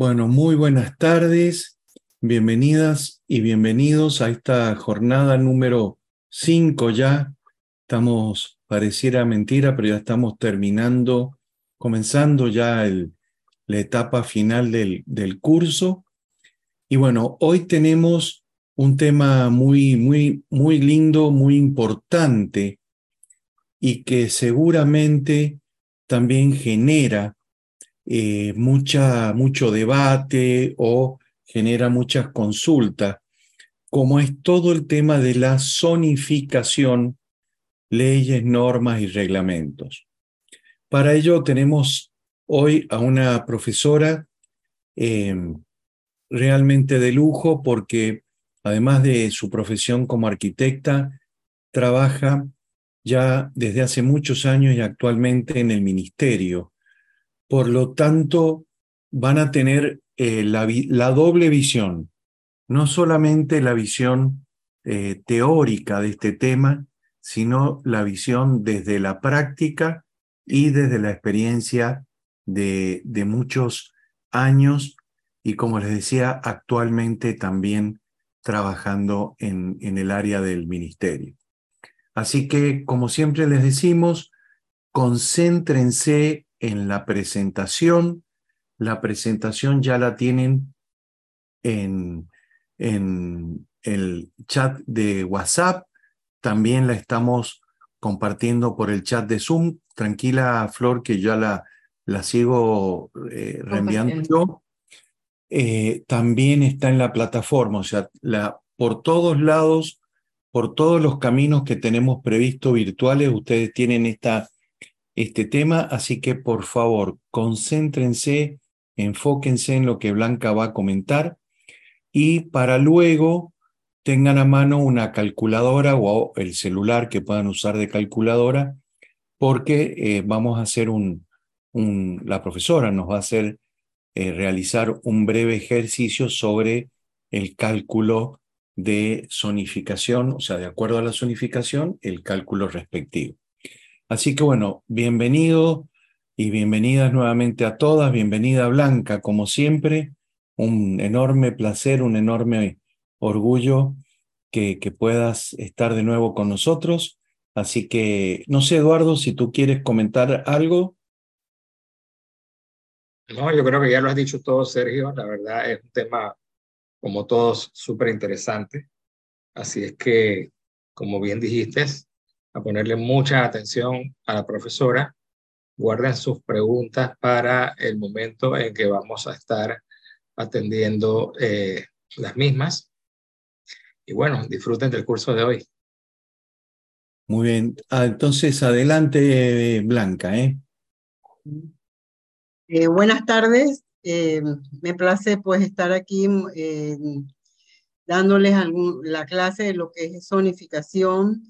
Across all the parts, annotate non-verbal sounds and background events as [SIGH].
Bueno, muy buenas tardes, bienvenidas y bienvenidos a esta jornada número 5 ya. Estamos, pareciera mentira, pero ya estamos terminando, comenzando ya el, la etapa final del, del curso. Y bueno, hoy tenemos un tema muy, muy, muy lindo, muy importante y que seguramente también genera eh, mucha, mucho debate o genera muchas consultas, como es todo el tema de la zonificación, leyes, normas y reglamentos. Para ello tenemos hoy a una profesora em, realmente de lujo porque además de su profesión como arquitecta, trabaja ya desde hace muchos años y actualmente en el ministerio por lo tanto, van a tener eh, la, doble visión, no solamente la visión eh, teórica de este tema, sino la visión desde la práctica y desde la experiencia de, muchos años y como les decía, actualmente también trabajando en, en el área del ministerio. Así que, como siempre les decimos, concéntrense en la presentación. La presentación ya la tienen en, en el chat de WhatsApp. También la estamos compartiendo por el chat de Zoom. Tranquila, Flor, que ya la, la sigo eh, reenviando yo. Eh, también está en la plataforma, o sea, la, por todos lados, por todos los caminos que tenemos previsto virtuales, ustedes tienen esta este tema, así que por favor, concéntrense, enfóquense en lo que Blanca va a comentar y para luego tengan a mano una calculadora o el celular que puedan usar de calculadora, porque eh, vamos a hacer un, la profesora nos va a hacer eh, realizar un breve ejercicio sobre el cálculo de zonificación, o sea, de acuerdo a la zonificación, el cálculo respectivo. Así que bueno, bienvenido y bienvenidas nuevamente a todas, bienvenida Blanca, como siempre, un enorme placer, un enorme orgullo que, que puedas estar de nuevo con nosotros. Así que, no sé, Eduardo, si tú quieres comentar algo. No, yo creo que ya lo has dicho todo, Sergio. La verdad es un tema, como todos, súper interesante. Así es que, como bien dijiste, a ponerle mucha atención a la profesora. Guarden sus preguntas para el momento en que vamos a estar atendiendo eh, las mismas. Y bueno, disfruten del curso de hoy. Muy bien. Ah, entonces, adelante, Blanca. ¿eh? eh buenas tardes. Eh, me place pues estar aquí dándoles algún, la clase de lo que es zonificación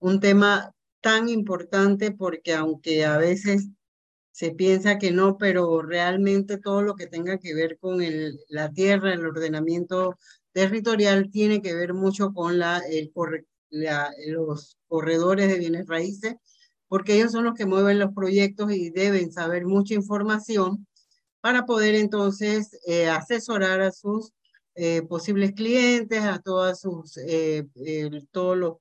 un tema tan importante porque aunque a veces se piensa que no, pero realmente todo lo que tenga que ver con la tierra, el ordenamiento territorial, tiene que ver mucho con los corredores de bienes raíces, porque ellos son los que mueven los proyectos y deben saber mucha información para poder entonces eh, asesorar a sus eh, posibles clientes, a todas sus, eh, todos los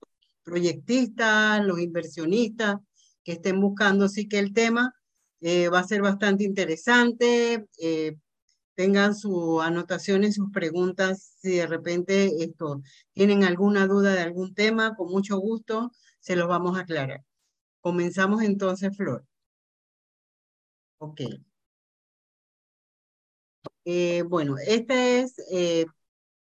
proyectistas, los inversionistas que estén buscando. Así que el tema eh, va a ser bastante interesante. Eh, tengan sus anotaciones, sus preguntas. Si de repente esto, tienen alguna duda de algún tema, con mucho gusto se los vamos a aclarar. Comenzamos entonces, Flor. Ok. Eh, bueno, este es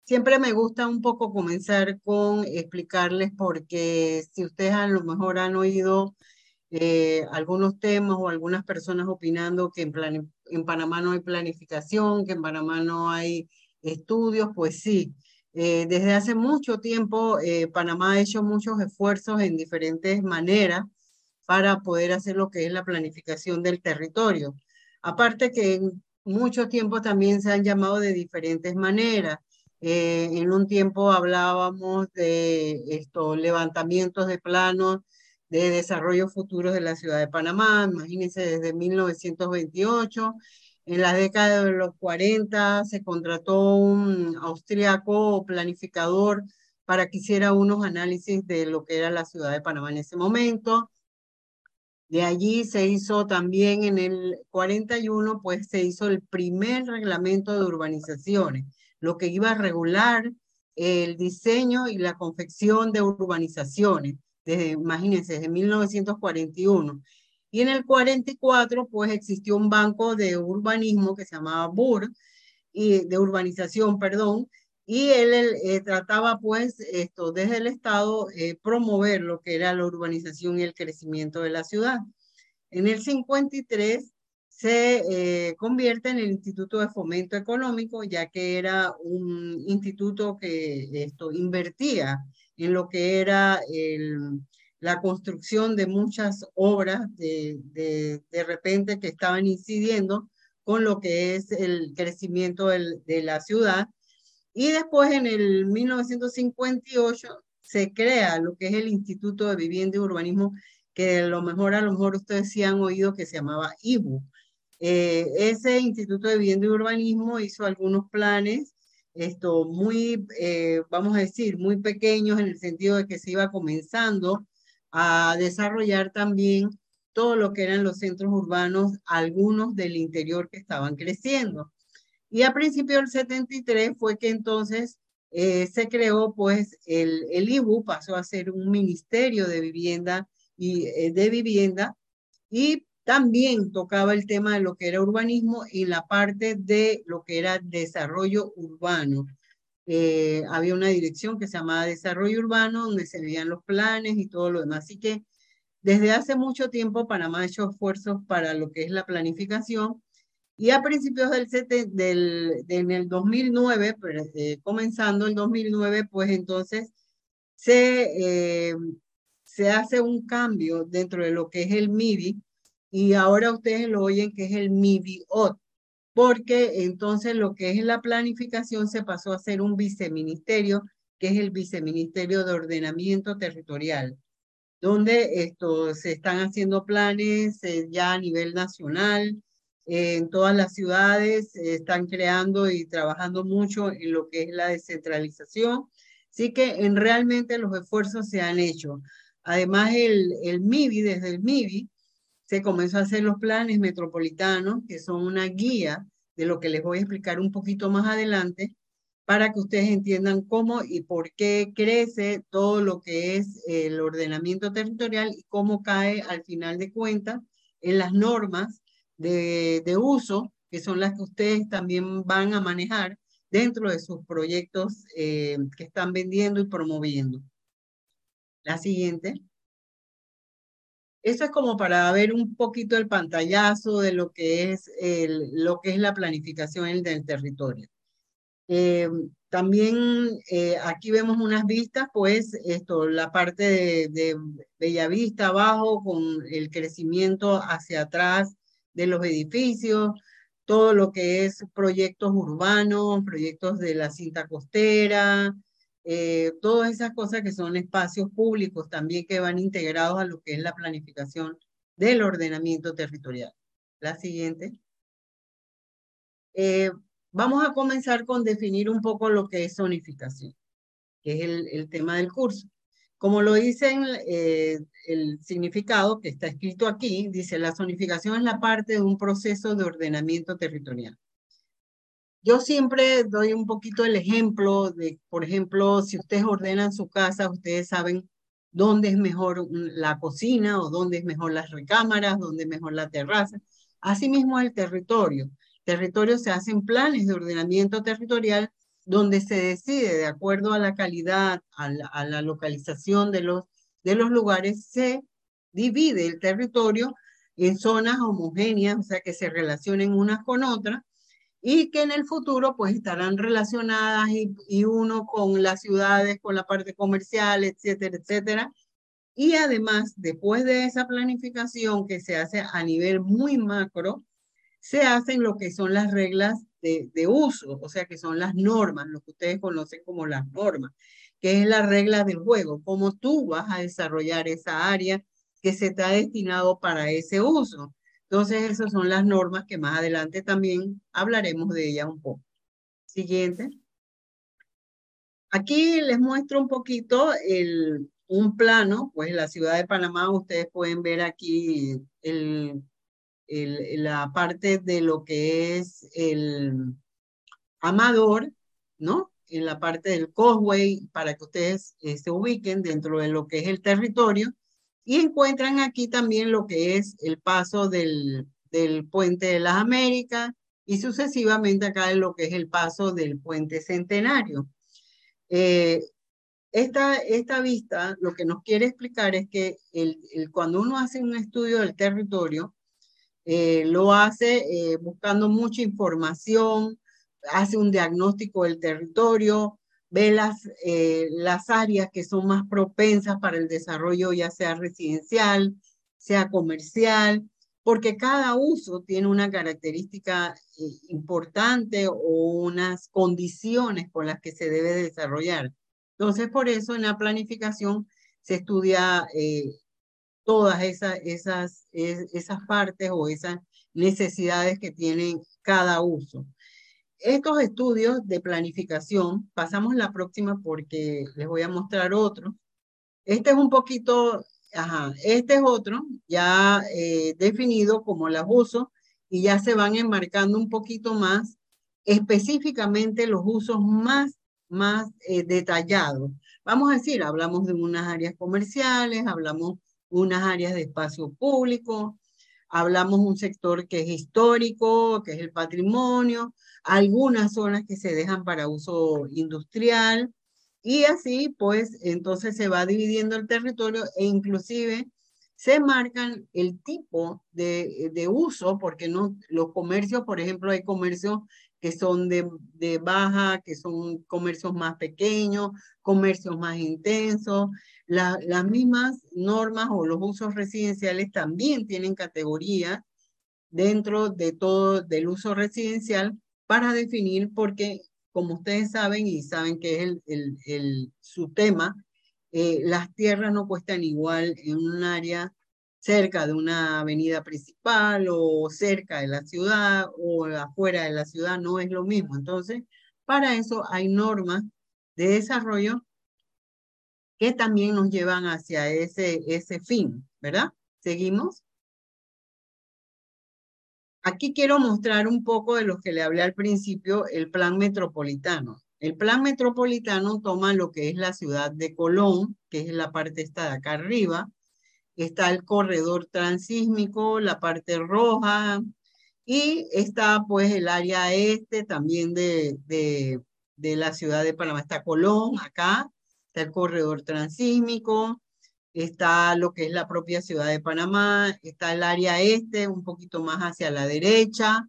Siempre me gusta un poco comenzar con explicarles porque si ustedes a lo mejor han oído eh, algunos temas o algunas personas opinando que en, en, Panamá no hay planificación, que en Panamá no hay estudios, pues sí. Eh, desde hace mucho tiempo eh, Panamá ha hecho muchos esfuerzos en diferentes maneras para poder hacer lo que es la planificación del territorio. Aparte que en mucho tiempo también se han llamado de diferentes maneras. Eh, en un tiempo hablábamos de estos levantamientos de planos de desarrollo futuros de la ciudad de Panamá, imagínense desde 1928, En la década de los 40 se contrató un austriaco planificador para que hiciera unos análisis de lo que era la ciudad de Panamá en ese momento. De allí se hizo también en el 41, pues se hizo el primer reglamento de urbanizaciones, lo que iba a regular el diseño y la confección de urbanizaciones, desde, imagínense, desde 1941. Y en el 44, pues existió un banco de urbanismo que se llamaba BUR, y de urbanización, perdón, y él, eh, trataba pues esto desde el Estado eh, promover lo que era la urbanización y el crecimiento de la ciudad. En el 53 se eh, convierte en el Instituto de Fomento Económico, ya que era un instituto que esto invertía en lo que era el, la construcción de muchas obras de, de, de, repente que estaban incidiendo con lo que es el crecimiento del, de la ciudad. Y después en el 1958 se crea lo que es el Instituto de Vivienda y Urbanismo, que a lo mejor, a lo mejor ustedes sí han oído que se llamaba IBU. Eh, ese Instituto de Vivienda y Urbanismo hizo algunos planes, esto muy, eh, vamos a decir, muy pequeños en el sentido de que se iba comenzando a desarrollar también todo lo que eran los centros urbanos, algunos del interior que estaban creciendo. Y a principios del 73 fue que entonces eh, se creó pues el, el IBU, pasó a ser un ministerio de vivienda y de vivienda y también tocaba el tema de lo que era urbanismo y la parte de lo que era desarrollo urbano. Eh, había una dirección que se llamaba Desarrollo Urbano, donde se veían los planes y todo lo demás. Así que desde hace mucho tiempo Panamá ha hecho esfuerzos para lo que es la planificación y a principios del, del en el 2009, eh, comenzando el 2009, pues entonces se, eh, se hace un cambio dentro de lo que es el MIDI y ahora ustedes lo oyen que es el MIBIOT, porque entonces lo que es la planificación se pasó a ser un viceministerio, que es el Viceministerio de Ordenamiento Territorial, donde esto, se están haciendo planes eh, ya a nivel nacional, eh, en todas las ciudades, están creando y trabajando mucho en lo que es la descentralización. Así que en realmente los esfuerzos se han hecho. Además, el, el MIBI, desde el MIBI, se comenzó a hacer los planes metropolitanos, que son una guía de lo que les voy a explicar un poquito más adelante, para que ustedes entiendan cómo y por qué crece todo lo que es el ordenamiento territorial y cómo cae al final de cuentas en las normas de, de uso, que son las que ustedes también van a manejar dentro de sus proyectos eh, que están vendiendo y promoviendo. La siguiente. Eso es como para ver un poquito el pantallazo de lo que es, lo que es la planificación del territorio. Eh, también eh, aquí vemos unas vistas, pues esto, la parte de, de Bellavista abajo con el crecimiento hacia atrás de los edificios, todo lo que es proyectos urbanos, proyectos de la cinta costera, eh, todas esas cosas que son espacios públicos también que van integrados a lo que es la planificación del ordenamiento territorial. La siguiente. Eh, vamos a comenzar con definir un poco lo que es zonificación, que es el, el tema del curso. Como lo dice eh, el significado que está escrito aquí, dice la zonificación es la parte de un proceso de ordenamiento territorial. Yo siempre doy un poquito el ejemplo de, por ejemplo, si ustedes ordenan su casa, ustedes saben dónde es mejor la cocina o dónde es mejor las recámaras, dónde es mejor la terraza. Asimismo, el territorio. Territorio se hacen planes de ordenamiento territorial donde se decide, de acuerdo a la calidad, a la, a la localización de los, de los lugares, se divide el territorio en zonas homogéneas, o sea, que se relacionen unas con otras, y que en el futuro pues estarán relacionadas y, uno con las ciudades, con la parte comercial, etcétera, etcétera. Y además, después de esa planificación que se hace a nivel muy macro, se hacen lo que son las reglas de, de uso, o sea, que son las normas, lo que ustedes conocen como las normas, que es la regla del juego, cómo tú vas a desarrollar esa área que se te ha destinado para ese uso. Entonces, esas son las normas que más adelante también hablaremos de ellas un poco. Siguiente. Aquí les muestro un poquito un plano, pues la ciudad de Panamá, ustedes pueden ver aquí la parte de lo que es el Amador, ¿no? En la parte del Causeway, para que ustedes se ubiquen dentro de lo que es el territorio. Y encuentran aquí también lo que es el paso del, del Puente de las Américas y sucesivamente acá en lo que es el paso del Puente Centenario. Eh, esta, esta vista lo que nos quiere explicar es que el, cuando uno hace un estudio del territorio, eh, lo hace eh, buscando mucha información, hace un diagnóstico del territorio, ve las, las áreas que son más propensas para el desarrollo, ya sea residencial, sea comercial, porque cada uso tiene una característica eh, importante o unas condiciones con las que se debe desarrollar. Entonces, por eso en la planificación se estudia eh, todas esas, esas, esas partes o esas necesidades que tienen cada uso. Estos estudios de planificación, pasamos la próxima porque les voy a mostrar otro. Este es un poquito Ajá, este es otro, ya eh, definido como las usos y ya se van enmarcando un poquito más específicamente los usos más, más eh, detallados. Vamos a decir, hablamos de unas áreas comerciales, hablamos unas áreas de espacio público, hablamos un sector que es histórico, que es el patrimonio, algunas zonas que se dejan para uso industrial, y así, pues, entonces se va dividiendo el territorio e inclusive se marcan el tipo de, de uso, porque no, los comercios, por ejemplo, hay comercios que son de, de baja, que son comercios más pequeños, comercios más intensos. las mismas normas o los usos residenciales también tienen categorías dentro de todo del uso residencial para definir, porque como ustedes saben y saben que es el, el, su tema, eh, las tierras no cuestan igual en un área cerca de una avenida principal o cerca de la ciudad o afuera de la ciudad, no es lo mismo. Entonces, para eso hay normas de desarrollo que también nos llevan hacia ese, ese fin, ¿verdad? ¿Seguimos? Aquí quiero mostrar un poco de lo que le hablé al principio, el plan metropolitano. El plan metropolitano toma lo que es la ciudad de Colón, que es la parte esta de acá arriba. Está el corredor transísmico, la parte roja, y está pues el área este también de, de, de la ciudad de Panamá. Está Colón acá, está el corredor transísmico, está lo que es la propia ciudad de Panamá, está el área este, un poquito más hacia la derecha,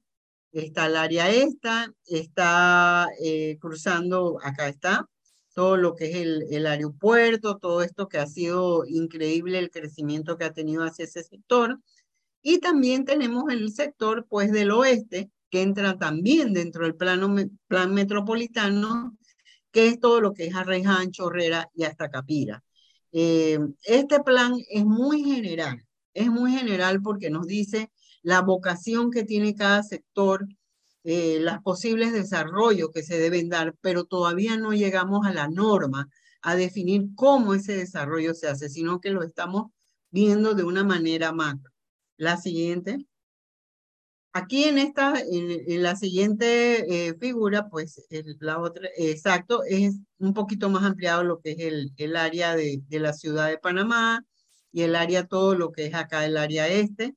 está el área esta, está eh, cruzando, acá está, todo lo que es el, el aeropuerto, todo esto que ha sido increíble el crecimiento que ha tenido hacia ese sector. Y también tenemos el sector pues del oeste, que entra también dentro del plano, plan metropolitano, que es todo lo que es Arreján, Chorrera y hasta Capira. Eh, este plan es muy general, es muy general porque nos dice la vocación que tiene cada sector, eh, los posibles desarrollos que se deben dar, pero todavía no llegamos a la norma, a definir cómo ese desarrollo se hace, sino que lo estamos viendo de una manera macro. La siguiente. Aquí en esta, en, la siguiente eh, figura, pues la otra, exacto, es un poquito más ampliado lo que es el, el área de, de, la ciudad de Panamá y el área todo lo que es acá el área este.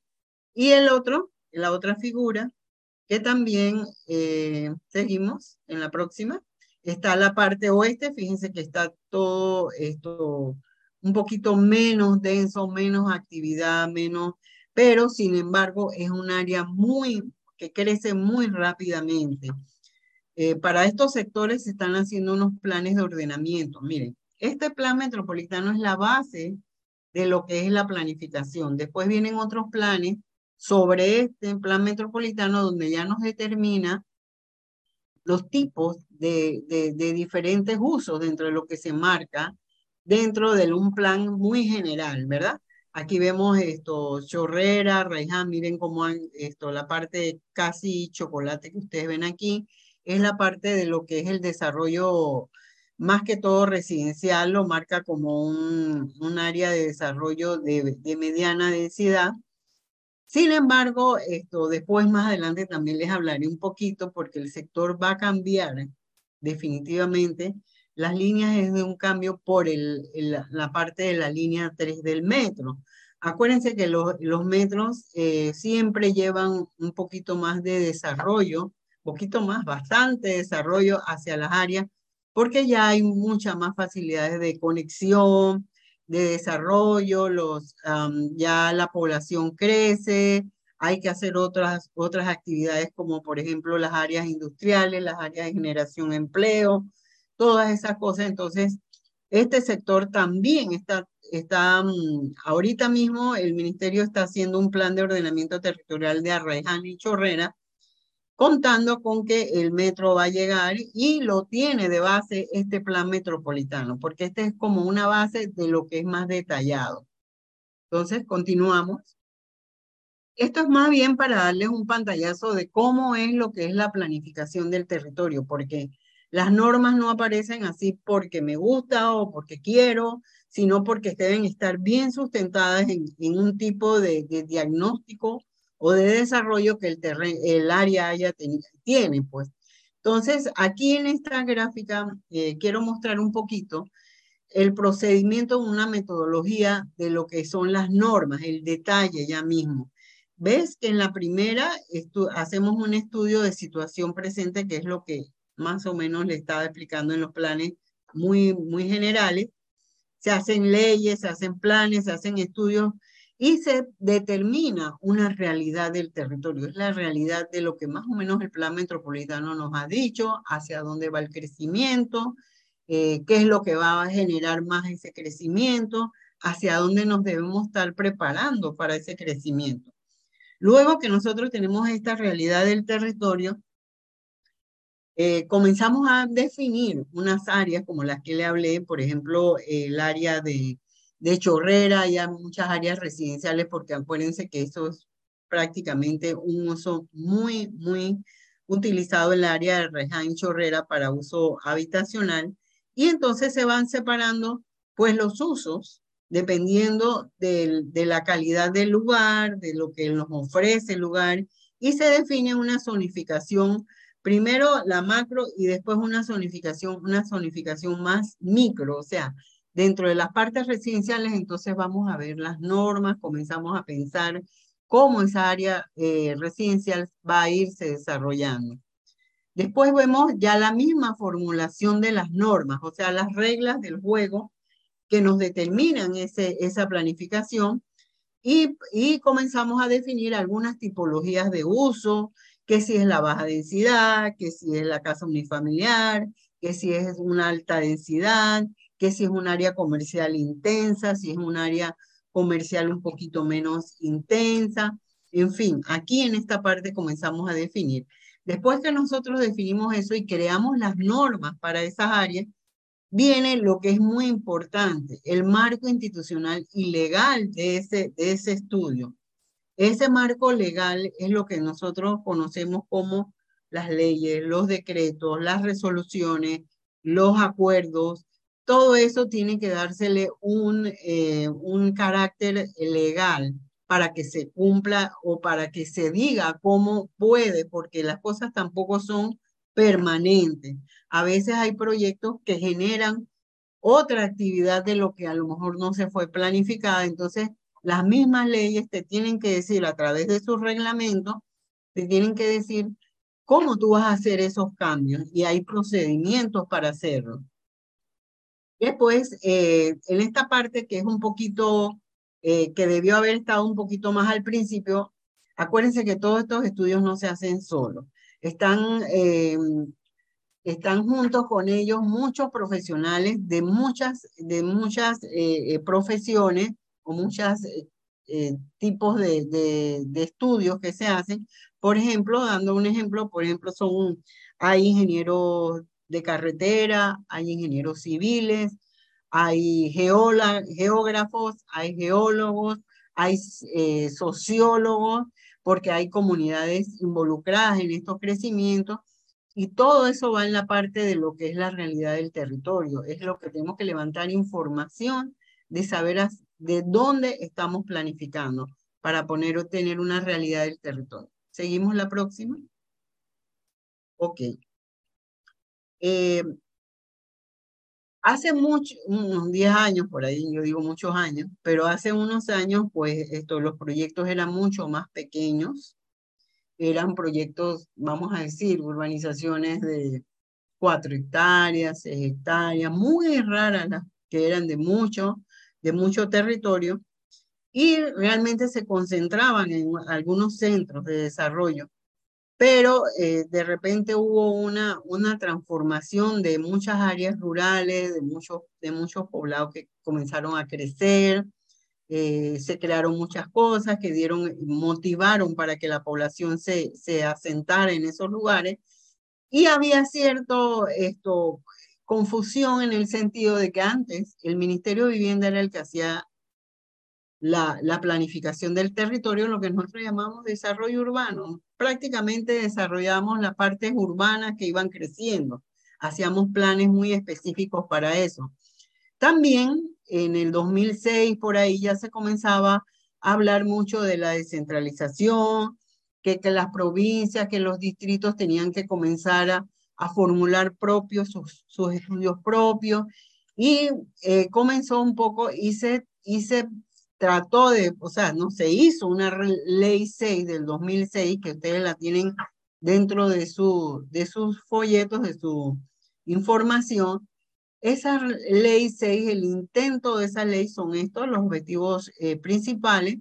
Y el otro, la otra figura, que también eh, seguimos en la próxima, está la parte oeste, fíjense que está todo esto un poquito menos denso, menos actividad, menos pero sin embargo es un área muy que crece muy rápidamente. Eh, para estos sectores se están haciendo unos planes de ordenamiento. Miren, este plan metropolitano es la base de lo que es la planificación. Después vienen otros planes sobre este plan metropolitano donde ya nos determina los tipos de, de, diferentes usos dentro de lo que se marca dentro de un plan muy general, ¿verdad? Aquí vemos esto, chorrera, raiján, miren cómo han, esto, la parte casi chocolate que ustedes ven aquí, es la parte de lo que es el desarrollo más que todo residencial, lo marca como un, un área de desarrollo de, de, mediana densidad. Sin embargo, esto después más adelante también les hablaré un poquito porque el sector va a cambiar definitivamente. Las líneas es de un cambio por el, la parte de la línea 3 del metro. Acuérdense que los, los metros eh, siempre llevan un poquito más de desarrollo, poquito más, bastante desarrollo hacia las áreas porque ya hay muchas más facilidades de conexión, de desarrollo, los, ya la población crece, hay que hacer otras, otras actividades como por ejemplo las áreas industriales, las áreas de generación de empleo, todas esas cosas. Entonces, este sector también está, está ahorita mismo el ministerio está haciendo un plan de ordenamiento territorial de Arraiján y Chorrera contando con que el metro va a llegar y lo tiene de base este plan metropolitano, porque este es como una base de lo que es más detallado. Entonces, continuamos. Esto es más bien para darles un pantallazo de cómo es lo que es la planificación del territorio, porque las normas no aparecen así porque me gusta o porque quiero, sino porque deben estar bien sustentadas en, un tipo de, diagnóstico o de desarrollo que el, el área haya tiene, pues. Entonces, aquí en esta gráfica eh, quiero mostrar un poquito el procedimiento, una metodología de lo que son las normas, el detalle ya mismo. Ves que en la primera hacemos un estudio de situación presente, que es lo que más o menos le estaba explicando en los planes muy, muy generales. Se hacen leyes, se hacen planes, se hacen estudios y se determina una realidad del territorio, es la realidad de lo que más o menos el plan metropolitano nos ha dicho, hacia dónde va el crecimiento, eh, qué es lo que va a generar más ese crecimiento, hacia dónde nos debemos estar preparando para ese crecimiento. Luego que nosotros tenemos esta realidad del territorio, eh, comenzamos a definir unas áreas como las que le hablé, por ejemplo, el área de de Chorrera, hay muchas áreas residenciales, porque acuérdense que eso es prácticamente un uso muy, muy utilizado en el área de Reján Chorrera para uso habitacional. Y entonces se van separando pues los usos dependiendo de, de la calidad del lugar, de lo que nos ofrece el lugar, y se define una zonificación, primero la macro y después una zonificación, una zonificación más micro, o sea, Dentro de las partes residenciales, entonces vamos a ver las normas, comenzamos a pensar cómo esa área eh, residencial va a irse desarrollando. Después vemos ya la misma formulación de las normas, o sea, las reglas del juego que nos determinan ese, esa planificación y, comenzamos a definir algunas tipologías de uso, que si es la baja densidad, que si es la casa unifamiliar, que si es una alta densidad, que si es un área comercial intensa, si es un área comercial un poquito menos intensa. En fin, aquí en esta parte comenzamos a definir. Después que nosotros definimos eso y creamos las normas para esas áreas, viene lo que es muy importante, el marco institucional y legal de ese, de ese estudio. Ese marco legal es lo que nosotros conocemos como las leyes, los decretos, las resoluciones, los acuerdos, todo eso tiene que dársele un, eh, un carácter legal para que se cumpla o para que se diga cómo puede, porque las cosas tampoco son permanentes. A veces hay proyectos que generan otra actividad de lo que a lo mejor no se fue planificada. Entonces, las mismas leyes te tienen que decir a través de sus reglamentos, te tienen que decir cómo tú vas a hacer esos cambios y hay procedimientos para hacerlo. Después, eh, en esta parte que es un poquito, eh, que debió haber estado un poquito más al principio, acuérdense que todos estos estudios no se hacen solos. Están, eh, están juntos con ellos muchos profesionales de muchas, de muchas profesiones o muchos tipos de, de, de estudios que se hacen. Por ejemplo, dando un ejemplo, por ejemplo, son, hay ingenieros de carretera, hay ingenieros civiles, hay geógrafos, hay geólogos, hay eh, sociólogos, porque hay comunidades involucradas en estos crecimientos y todo eso va en la parte de lo que es la realidad del territorio. Es lo que tenemos que levantar información de saber de dónde estamos planificando para poner o tener una realidad del territorio. ¿Seguimos la próxima? Ok. Eh, hace mucho, unos 10 años por ahí, yo digo muchos años, pero hace unos años, pues esto, los proyectos eran mucho más pequeños. Eran proyectos, vamos a decir, urbanizaciones de 4 hectáreas, 6 hectáreas, muy raras las que eran de mucho, de mucho territorio y realmente se concentraban en algunos centros de desarrollo. Pero eh, de repente hubo una, una transformación de muchas áreas rurales, de muchos, de muchos poblados que comenzaron a crecer, eh, se crearon muchas cosas que dieron, motivaron para que la población se, se asentara en esos lugares. Y había cierto esto, confusión en el sentido de que antes el Ministerio de Vivienda era el que hacía la, la planificación del territorio, lo que nosotros llamamos desarrollo urbano. Prácticamente desarrollamos las partes urbanas que iban creciendo. Hacíamos planes muy específicos para eso. También en el 2006, por ahí ya se comenzaba a hablar mucho de la descentralización, que, las provincias, que los distritos tenían que comenzar a, a formular propios, sus, sus, estudios propios, y eh, comenzó un poco y se, y se trató de, o sea, no se hizo una ley 6 del 2006 que ustedes la tienen dentro de, su, de sus folletos, de su información. Esa ley 6, el intento de esa ley son estos, los objetivos eh, principales,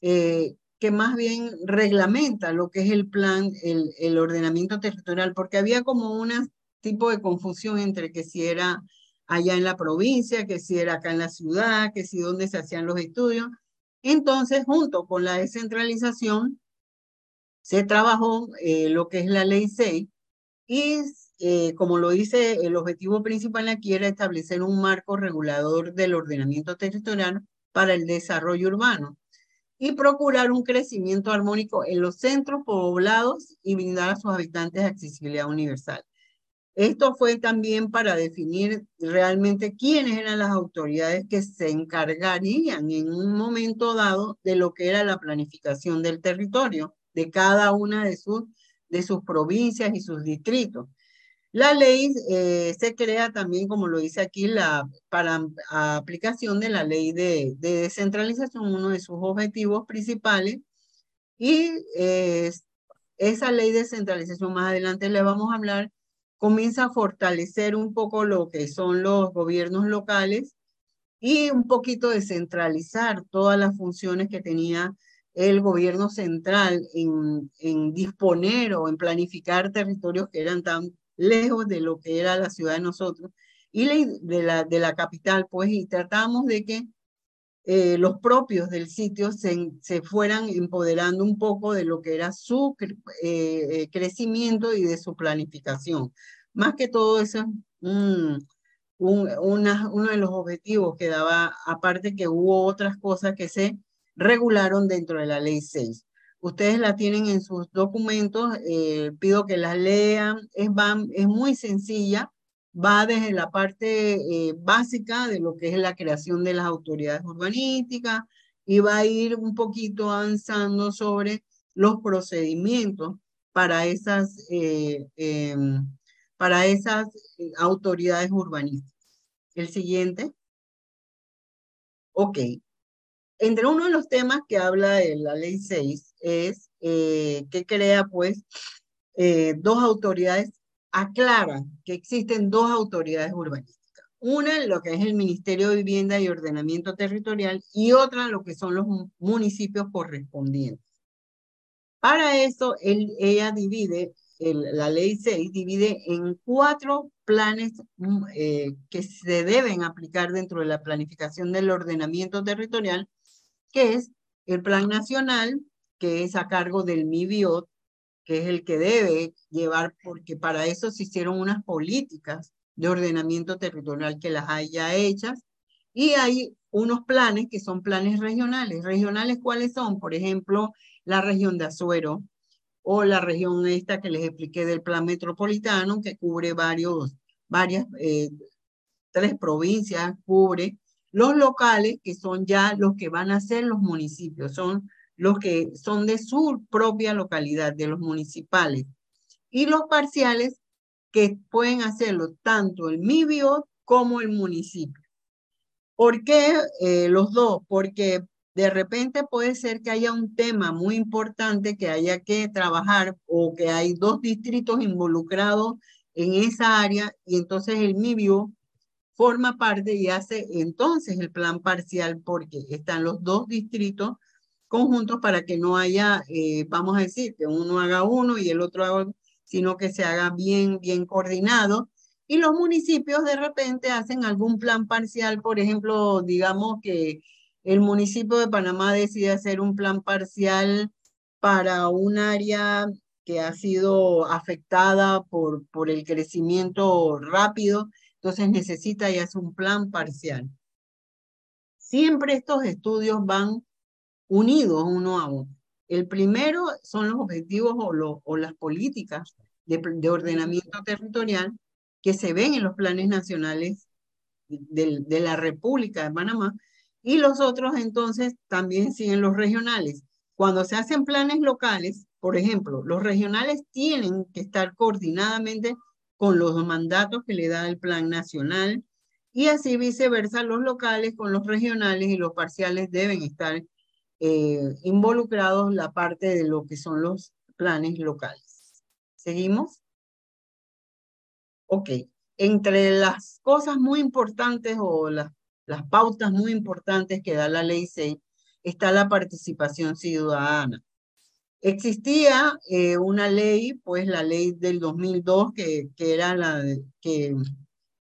eh, que más bien reglamenta lo que es el plan, el, el ordenamiento territorial, porque había como un tipo de confusión entre que si era allá en la provincia, que si era acá en la ciudad, que si dónde se hacían los estudios. Entonces, junto con la descentralización, se trabajó eh, lo que es la ley 6 y, eh, como lo dice, el objetivo principal aquí era establecer un marco regulador del ordenamiento territorial para el desarrollo urbano y procurar un crecimiento armónico en los centros poblados y brindar a sus habitantes accesibilidad universal. Esto fue también para definir realmente quiénes eran las autoridades que se encargarían en un momento dado de lo que era la planificación del territorio de cada una de sus, de sus provincias y sus distritos. La ley eh, se crea también, como lo dice aquí, la, para aplicación de la ley de, de descentralización, uno de sus objetivos principales. Y eh, esa ley de descentralización, más adelante le vamos a hablar, comienza a fortalecer un poco lo que son los gobiernos locales y un poquito descentralizar todas las funciones que tenía el gobierno central en, en disponer o en planificar territorios que eran tan lejos de lo que era la ciudad de nosotros y de la, de la capital, pues, y tratamos de que eh, los propios del sitio se, se, fueran empoderando un poco de lo que era su eh, eh, crecimiento y de su planificación. Más que todo eso es un, una, uno de los objetivos que daba, aparte que hubo otras cosas que se regularon dentro de la ley 6. Ustedes la tienen en sus documentos, pido que la lean, es, van, es muy sencilla, va desde la parte eh, básica de lo que es la creación de las autoridades urbanísticas y va a ir un poquito avanzando sobre los procedimientos para esas, eh, em, para esas eh, autoridades urbanísticas. El siguiente. Ok. Entre uno de los temas que habla de la ley 6 es que crea pues dos autoridades aclara que existen dos autoridades urbanísticas. Una, lo que es el Ministerio de Vivienda y Ordenamiento Territorial, y otra, lo que son los municipios correspondientes. Para eso, ella divide, la ley 6 divide en cuatro planes mm, eh, que se deben aplicar dentro de la planificación del ordenamiento territorial, que es el Plan Nacional, que es a cargo del MIBIOT, que es el que debe llevar, porque para eso se hicieron unas políticas de ordenamiento territorial que las hay ya hechas. Y hay unos planes que son planes regionales. ¿Regionales cuáles son? Por ejemplo, la región de Azuero o la región esta que les expliqué del plan metropolitano que cubre varios, varias, eh, tres provincias, cubre los locales que son ya los que van a ser los municipios, son los que son de su propia localidad, de los municipales. Y los parciales que pueden hacerlo tanto el MIBIO como el municipio. ¿Por qué eh, los dos? Porque de repente puede ser que haya un tema muy importante que haya que trabajar o que hay dos distritos involucrados en esa área y entonces el MIBIO forma parte y hace entonces el plan parcial porque están los dos distritos conjuntos para que no haya, eh, vamos a decir, que uno haga uno y el otro haga otro, sino que se haga bien, bien coordinado. Y los municipios de repente hacen algún plan parcial, por ejemplo, digamos que el municipio de Panamá decide hacer un plan parcial para un área que ha sido afectada por, por el crecimiento rápido, entonces necesita y hace un plan parcial. Siempre estos estudios van unidos uno a uno. El primero son los objetivos o, las políticas de, de, ordenamiento territorial que se ven en los planes nacionales de, de la República de Panamá y los otros entonces también siguen los regionales. Cuando se hacen planes locales, por ejemplo, los regionales tienen que estar coordinadamente con los mandatos que le da el plan nacional y así viceversa los locales con los regionales y los parciales deben estar eh, involucrados la parte de lo que son los planes locales. ¿Seguimos? Ok. Entre las cosas muy importantes o las las pautas muy importantes que da la ley 6, está la participación ciudadana. Existía eh, una ley, pues la ley del 2002, que, que era la que,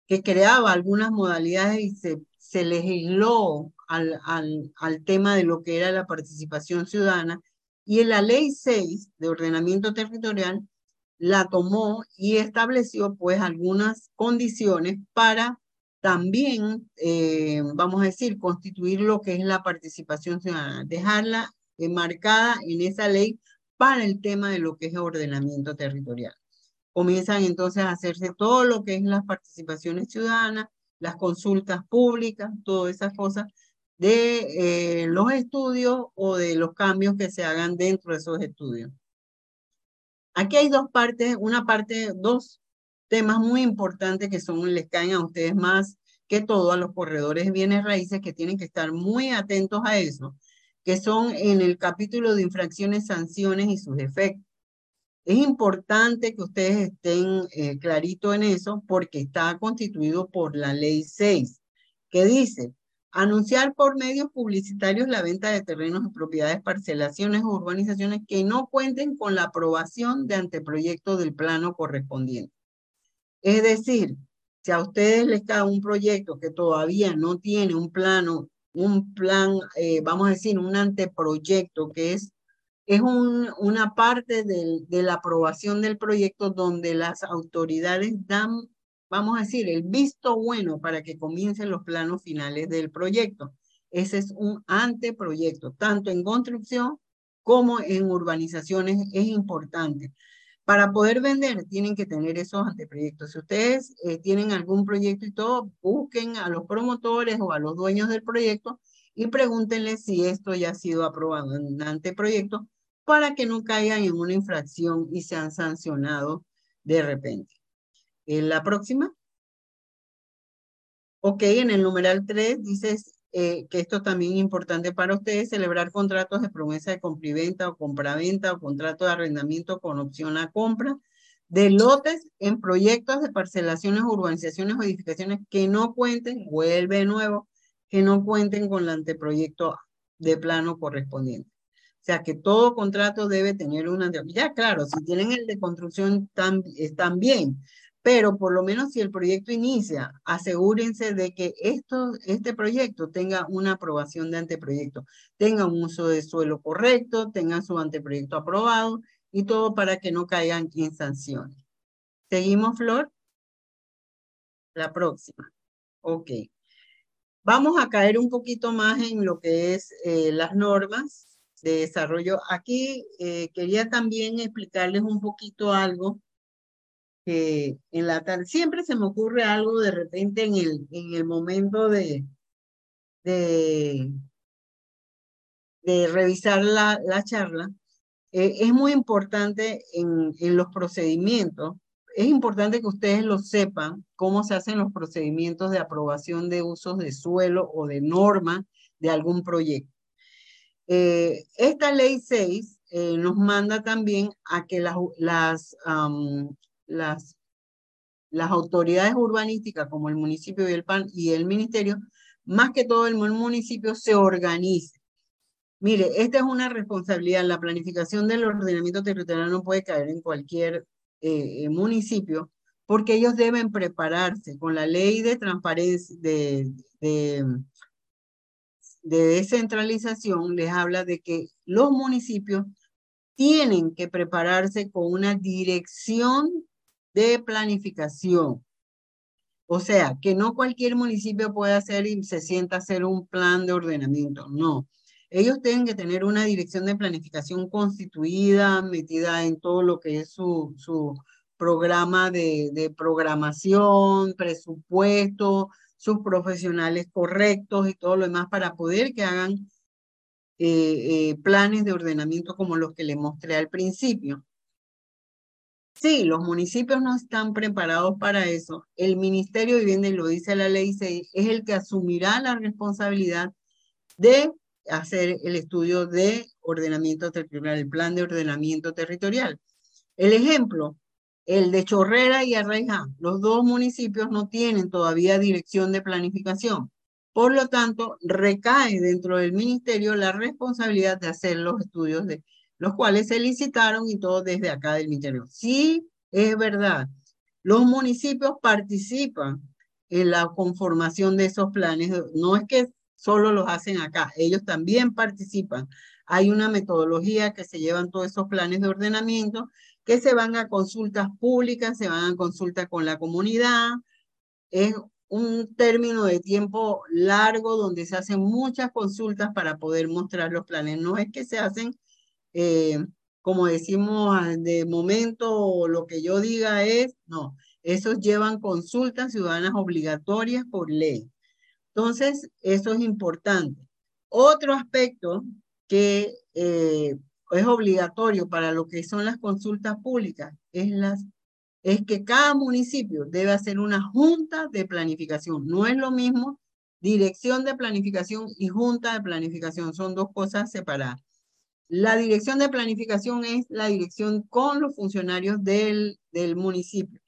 que creaba algunas modalidades y se, se legisló al, al, tema de lo que era la participación ciudadana. Y en la ley 6 de ordenamiento territorial la tomó y estableció pues algunas condiciones para también, eh, vamos a decir, constituir lo que es la participación ciudadana, dejarla marcada en esa ley para el tema de lo que es ordenamiento territorial. Comienzan entonces a hacerse todo lo que es las participaciones ciudadanas, las consultas públicas, todas esas cosas de eh, los estudios o de los cambios que se hagan dentro de esos estudios. Aquí hay dos partes, una parte, dos temas muy importantes que son, les caen a ustedes más que todo a los corredores de bienes raíces que tienen que estar muy atentos a eso, que son en el capítulo de infracciones, sanciones y sus efectos. Es importante que ustedes estén eh, clarito en eso porque está constituido por la ley 6, que dice, anunciar por medios publicitarios la venta de terrenos y propiedades, parcelaciones o urbanizaciones que no cuenten con la aprobación de anteproyecto del plano correspondiente. Es decir, si a ustedes les cae un proyecto que todavía no tiene un plano, un plan, eh, vamos a decir, un anteproyecto, que es, es un, una parte de la aprobación del proyecto donde las autoridades dan, vamos a decir, el visto bueno para que comiencen los planos finales del proyecto. Ese es un anteproyecto, tanto en construcción como en urbanizaciones es importante. Para poder vender tienen que tener esos anteproyectos. Si ustedes eh, tienen algún proyecto y todo, busquen a los promotores o a los dueños del proyecto y pregúntenle si esto ya ha sido aprobado en un anteproyecto para que no caigan en una infracción y sean sancionados de repente. En la próxima. Ok, en el numeral 3 dice eh, que esto también es importante para ustedes, celebrar contratos de promesa de compra-venta o compraventa o contrato de arrendamiento con opción a compra de lotes en proyectos de parcelaciones, urbanizaciones o edificaciones que no cuenten, vuelve de nuevo, que no cuenten con el anteproyecto de plano correspondiente. O sea que todo contrato debe tener un anteproyecto. Ya claro, si tienen el de construcción están bien, pero por lo menos si el proyecto inicia, asegúrense de que esto, este proyecto tenga una aprobación de anteproyecto, tenga un uso de suelo correcto, tenga su anteproyecto aprobado y todo para que no caigan en sanciones. ¿Seguimos, Flor? La próxima. Ok. Vamos a caer un poquito más en lo que es eh, las normas de desarrollo. Aquí eh, quería también explicarles un poquito algo en la tarde siempre se me ocurre algo de repente en el, en el momento de, de, revisar la, la charla. Eh, es muy importante en, en los procedimientos es importante que ustedes lo sepan, cómo se hacen los procedimientos de aprobación de usos de suelo o de norma de algún proyecto. Eh, esta ley 6 eh, nos manda también a que las, las, las autoridades urbanísticas como el municipio y el PAN y el ministerio, más que todo el municipio se organice. Mire, esta es una responsabilidad. La planificación del ordenamiento territorial no puede caer en cualquier eh, eh, municipio, porque ellos deben prepararse con la ley de transparencia, de, de, de descentralización, les habla de que los municipios tienen que prepararse con una dirección de planificación. O sea, que no cualquier municipio puede hacer y se sienta hacer un plan de ordenamiento, no. Ellos tienen que tener una dirección de planificación constituida, metida en todo lo que es su, su programa de, de programación, presupuesto, sus profesionales correctos y todo lo demás para poder que hagan eh, eh, planes de ordenamiento como los que le mostré al principio. Sí, los municipios no están preparados para eso. El Ministerio de Vivienda, y lo dice la ley 6, es el que asumirá la responsabilidad de hacer el estudio de ordenamiento territorial, el plan de ordenamiento territorial. El ejemplo, el de Chorrera y Arraijá, los dos municipios no tienen todavía dirección de planificación. Por lo tanto, recae dentro del ministerio la responsabilidad de hacer los estudios de los cuales se licitaron y todo desde acá del ministerio. Sí, es verdad. Los municipios participan en la conformación de esos planes. No es que solo los hacen acá, ellos también participan. Hay una metodología que se llevan todos esos planes de ordenamiento, que se van a consultas públicas, se van a consulta con la comunidad. Es un término de tiempo largo donde se hacen muchas consultas para poder mostrar los planes. No es que se hacen, eh, como decimos de momento, lo que yo diga es, no, esos llevan consultas ciudadanas obligatorias por ley. Entonces, eso es importante. Otro aspecto que eh, es obligatorio para lo que son las consultas públicas es, las, es que cada municipio debe hacer una junta de planificación. No es lo mismo dirección de planificación y junta de planificación. Son dos cosas separadas. La dirección de planificación es la dirección con los funcionarios del, del municipio.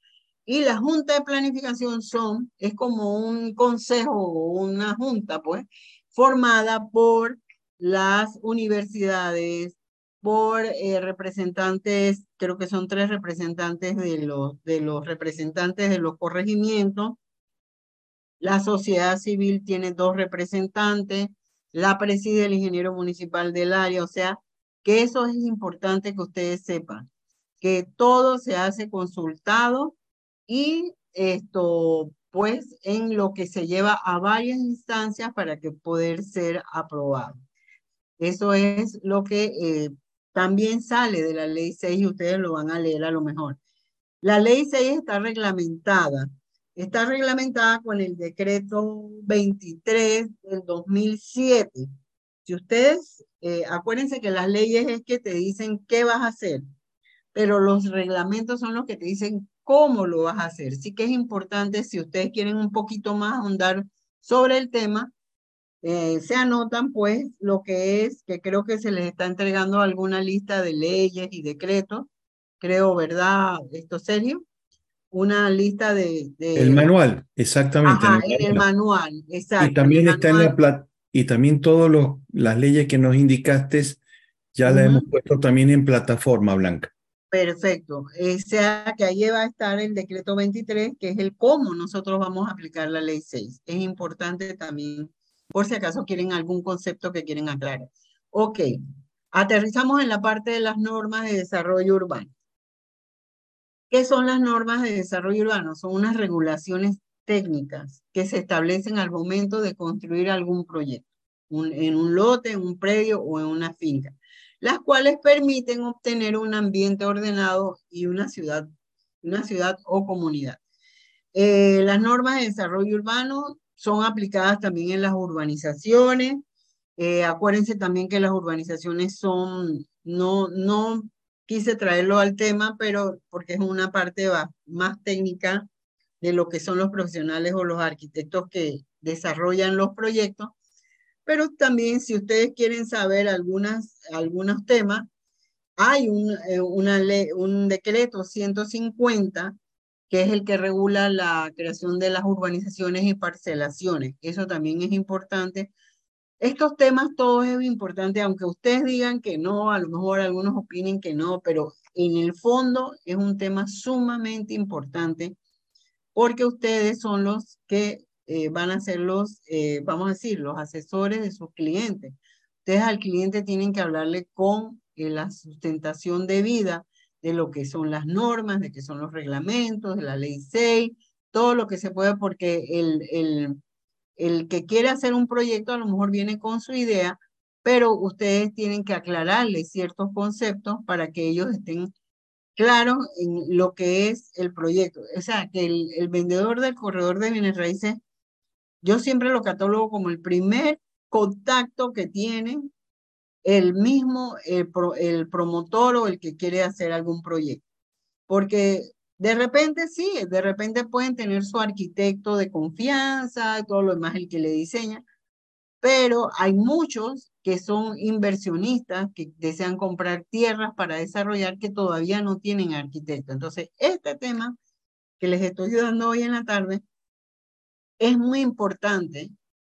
Y la junta de planificación son, es como un consejo o una junta, pues, formada por las universidades, por eh, representantes, creo que son tres representantes de los, de los representantes de los corregimientos. La sociedad civil tiene dos representantes, la preside el ingeniero municipal del área, o sea, que eso es importante que ustedes sepan, que todo se hace consultado y esto, pues, en lo que se lleva a varias instancias para que poder ser aprobado. Eso es lo que eh, también sale de la ley 6 y ustedes lo van a leer a lo mejor. La ley 6 está reglamentada. Está reglamentada con el decreto 23 del 2007. Si ustedes, eh, acuérdense que las leyes es que te dicen qué vas a hacer, pero los reglamentos son los que te dicen cómo lo vas a hacer. Sí que es importante, si ustedes quieren un poquito más ahondar sobre el tema, eh, se anotan pues lo que es, que creo que se les está entregando alguna lista de leyes y decretos, creo, ¿verdad? Esto serio. Una lista de... el manual, exactamente. Ajá, en el, manual, exacto. Y también está en la y también todas las leyes que nos indicaste, ya las hemos puesto también en plataforma blanca. Perfecto. O sea que ahí va a estar el decreto 23, que es el cómo nosotros vamos a aplicar la ley 6. Es importante también, por si acaso quieren algún concepto que quieren aclarar. Ok, aterrizamos en la parte de las normas de desarrollo urbano. ¿Qué son las normas de desarrollo urbano? Son unas regulaciones técnicas que se establecen al momento de construir algún proyecto, en un lote, en un predio o en una finca, las cuales permiten obtener un ambiente ordenado y una ciudad, una ciudad o comunidad. Eh, las normas de desarrollo urbano son aplicadas también en las urbanizaciones. Eh, acuérdense también que las urbanizaciones son, no, no quise traerlo al tema, pero porque es una parte más técnica de lo que son los profesionales o los arquitectos que desarrollan los proyectos. Pero también si ustedes quieren saber algunas, algunos temas, hay un, eh, un decreto 150 que es el que regula la creación de las urbanizaciones y parcelaciones. Eso también es importante. Estos temas todos es importante, aunque ustedes digan que no, a lo mejor algunos opinen que no, pero en el fondo es un tema sumamente importante porque ustedes son los que eh, van a ser los, eh, vamos a decir, los asesores de sus clientes. Ustedes al cliente tienen que hablarle con eh, la sustentación de vida de lo que son las normas, de que son los reglamentos, de la ley 6, todo lo que se puede, porque el, el, el que quiere hacer un proyecto a lo mejor viene con su idea, pero ustedes tienen que aclararle ciertos conceptos para que ellos estén claros en lo que es el proyecto. O sea, que el, vendedor del corredor de bienes raíces, yo siempre lo catalogo como el primer contacto que tiene el mismo, el, el promotor o el que quiere hacer algún proyecto. Porque de repente sí, de repente pueden tener su arquitecto de confianza, todo lo demás el que le diseña, pero hay muchos que son inversionistas que desean comprar tierras para desarrollar que todavía no tienen arquitecto. Entonces, este tema que les estoy dando hoy en la tarde es muy importante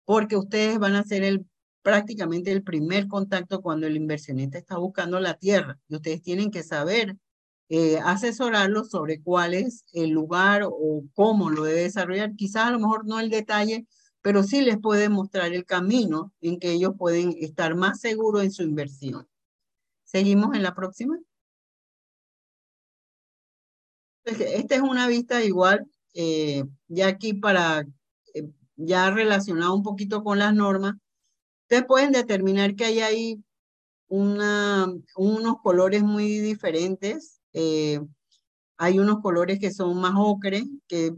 porque ustedes van a ser el prácticamente el primer contacto cuando el inversionista está buscando la tierra. Y ustedes tienen que saber eh, asesorarlo sobre cuál es el lugar o cómo lo debe desarrollar. Quizás a lo mejor no el detalle, pero sí les puede mostrar el camino en que ellos pueden estar más seguros en su inversión. Seguimos en la próxima. Esta es una vista igual, eh, ya aquí para, eh, ya relacionado un poquito con las normas, Ustedes pueden determinar que hay ahí una, unos colores muy diferentes. Eh, hay unos colores que son más ocre, que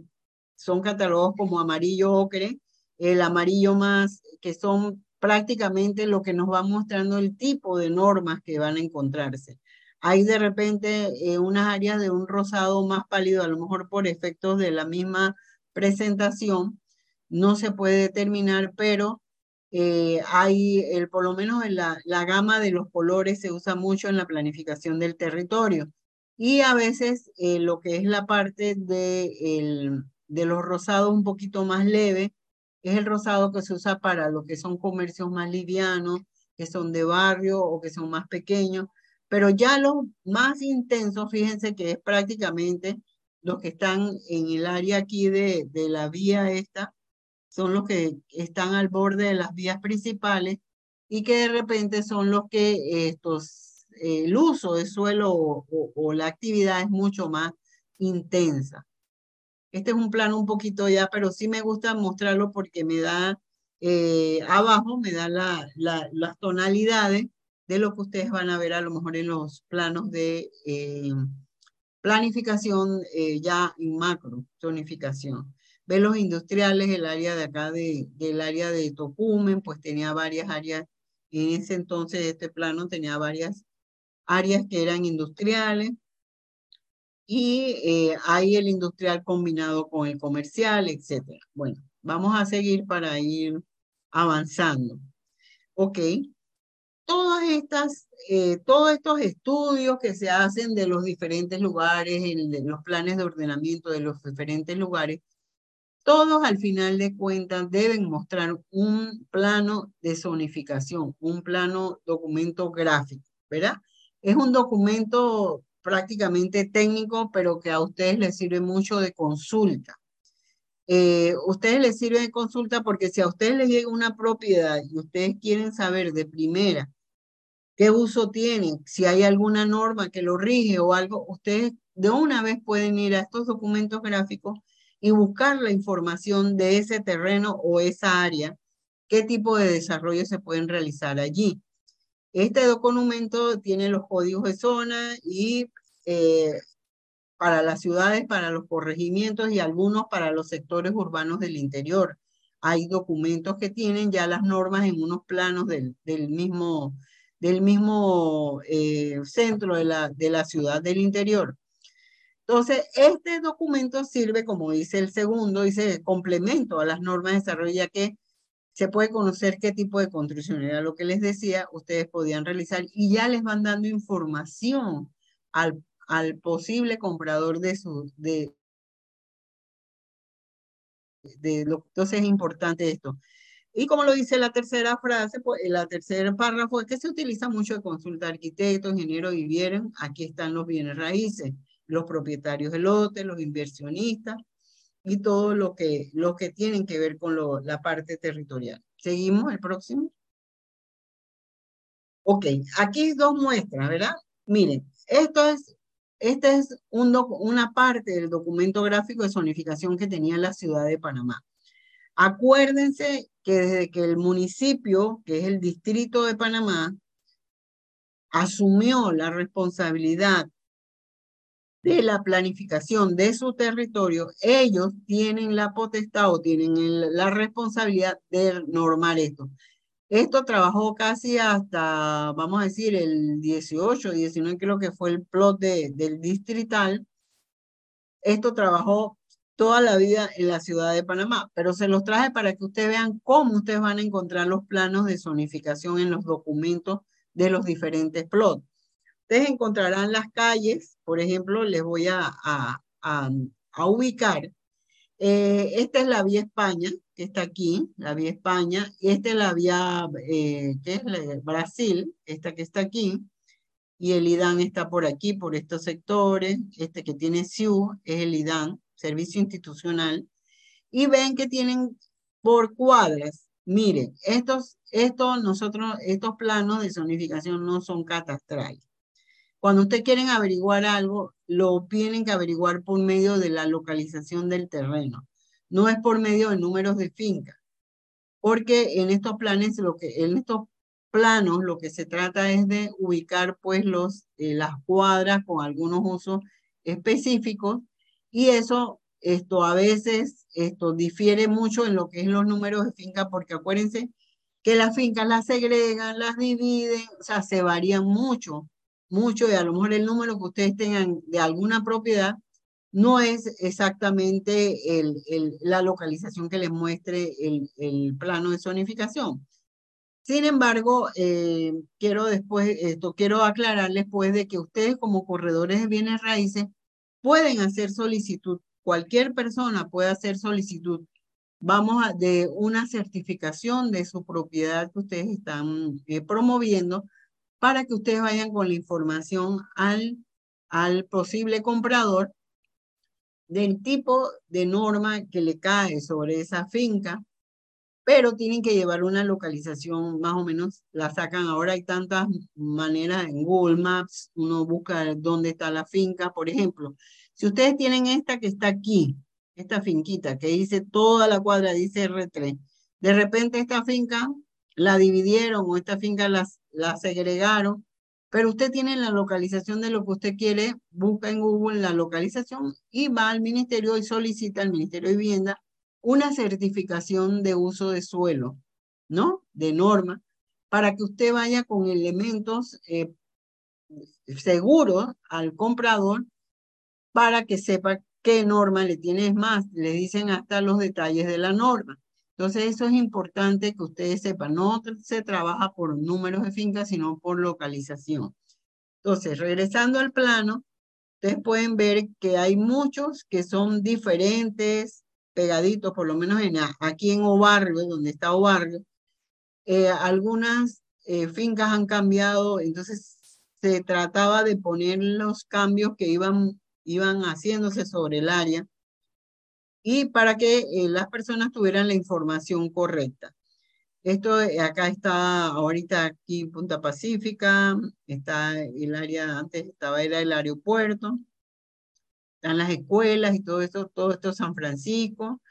son catalogados como amarillo ocre, el amarillo más, que son prácticamente lo que nos va mostrando el tipo de normas que van a encontrarse. Hay de repente eh, unas áreas de un rosado más pálido, a lo mejor por efectos de la misma presentación, no se puede determinar, pero eh, hay, el, por lo menos en la, la gama de los colores se usa mucho en la planificación del territorio. Y a veces eh, lo que es la parte de, el, de los rosados un poquito más leve, es el rosado que se usa para lo que son comercios más livianos, que son de barrio o que son más pequeños. Pero ya los más intensos, fíjense que es prácticamente los que están en el área aquí de, de la vía esta, son los que están al borde de las vías principales y que de repente son los que estos, el uso de suelo o, la actividad es mucho más intensa. Este es un plano un poquito ya, pero sí me gusta mostrarlo porque me da, eh, abajo me da la, las tonalidades de lo que ustedes van a ver a lo mejor en los planos de eh, planificación eh, ya en macro, zonificación. Los industriales, el área de acá de, del área de Tocumen, pues tenía varias áreas, en ese entonces este plano tenía varias áreas que eran industriales, y eh, hay el industrial combinado con el comercial, etc. Bueno, vamos a seguir para ir avanzando. Ok. Todas estas, eh, todos estos estudios que se hacen de los diferentes lugares, en, de los planes de ordenamiento de los diferentes lugares, todos al final de cuentas deben mostrar un plano de zonificación, un plano documento gráfico, ¿verdad? Es un documento prácticamente técnico, pero que a ustedes les sirve mucho de consulta. Eh, ustedes les sirve de consulta porque si a ustedes les llega una propiedad y ustedes quieren saber de primera qué uso tiene, si hay alguna norma que lo rige o algo, ustedes de una vez pueden ir a estos documentos gráficos y buscar la información de ese terreno o esa área, qué tipo de desarrollo se pueden realizar allí. Este documento tiene los códigos de zona y eh, para las ciudades, para los corregimientos y algunos para los sectores urbanos del interior. Hay documentos que tienen ya las normas en unos planos del, del mismo, del mismo eh, centro de la, de la ciudad del interior. Entonces, este documento sirve, como dice el segundo, dice complemento a las normas de desarrollo, ya que se puede conocer qué tipo de construcción era lo que les decía, ustedes podían realizar y ya les van dando información al al posible comprador de su, de, de lo, entonces es importante esto. Y como lo dice la tercera frase, pues la tercer párrafo es que se utiliza mucho de consulta arquitectos, ingenieros y vieron, aquí están los bienes raíces, los propietarios del lote, los inversionistas y todo lo que, lo que tienen que ver con la parte territorial. Seguimos, el próximo. Ok, aquí dos muestras, ¿verdad? Miren, esto es esta es una parte del documento gráfico de zonificación que tenía la ciudad de Panamá. Acuérdense que desde que el municipio, que es el distrito de Panamá, asumió la responsabilidad de la planificación de su territorio, ellos tienen la potestad o tienen la responsabilidad de normar esto. Esto trabajó casi hasta, vamos a decir, el 18, 19 creo que fue el plot de, del distrital. Esto trabajó toda la vida en la ciudad de Panamá, pero se los traje para que ustedes vean cómo ustedes van a encontrar los planos de zonificación en los documentos de los diferentes plots. Ustedes encontrarán las calles, por ejemplo, les voy a, ubicar. Eh, esta es la vía España, que está aquí, la vía España, esta es la vía, eh, que es Brasil, esta que está aquí, y el IDAN está por aquí, por estos sectores, este que tiene SIU es el IDAN, Servicio Institucional, y ven que tienen por cuadras, miren, estos, estos, nosotros, estos planos de zonificación no son catastrales. Cuando ustedes quieren averiguar algo, lo tienen que averiguar por medio de la localización del terreno. No es por medio de números de finca. Porque en estos planes, en estos planos, lo que se trata es de ubicar pues los, eh, las cuadras con algunos usos específicos y eso esto a veces esto difiere mucho en lo que es los números de finca porque acuérdense que las fincas las segregan, las dividen, o sea, se varían mucho mucho y a lo mejor el número que ustedes tengan de alguna propiedad no es exactamente el, el, la localización que les muestre el, el plano de zonificación. Sin embargo, eh, quiero después, esto quiero aclararles pues de que ustedes como corredores de bienes raíces pueden hacer solicitud, cualquier persona puede hacer solicitud, vamos a, de una certificación de su propiedad que ustedes están eh, promoviendo para que ustedes vayan con la información al, al posible comprador del tipo de norma que le cae sobre esa finca, pero tienen que llevar una localización más o menos, la sacan ahora, hay tantas maneras en Google Maps, uno busca dónde está la finca, por ejemplo, si ustedes tienen esta que está aquí, esta finquita que dice toda la cuadra, dice R3, de repente esta finca la dividieron o esta finca las la segregaron, pero usted tiene la localización de lo que usted quiere, busca en Google la localización y va al ministerio y solicita al Ministerio de Vivienda una certificación de uso de suelo, ¿no? De norma, para que usted vaya con elementos eh, seguros al comprador para que sepa qué norma le tiene. Es más, le dicen hasta los detalles de la norma. Entonces, eso es importante que ustedes sepan. No se trabaja por números de fincas, sino por localización. Entonces, regresando al plano, ustedes pueden ver que hay muchos que son diferentes, pegaditos, por lo menos en, aquí en Obarrio, donde está Obarrio. Eh, algunas eh, fincas han cambiado, entonces se trataba de poner los cambios que iban, iban haciéndose sobre el área y para que eh, las personas tuvieran la información correcta. Esto eh, acá está ahorita aquí Punta Pacífica, está el área, antes estaba era el aeropuerto. están las escuelas y todo esto, todo esto San Francisco.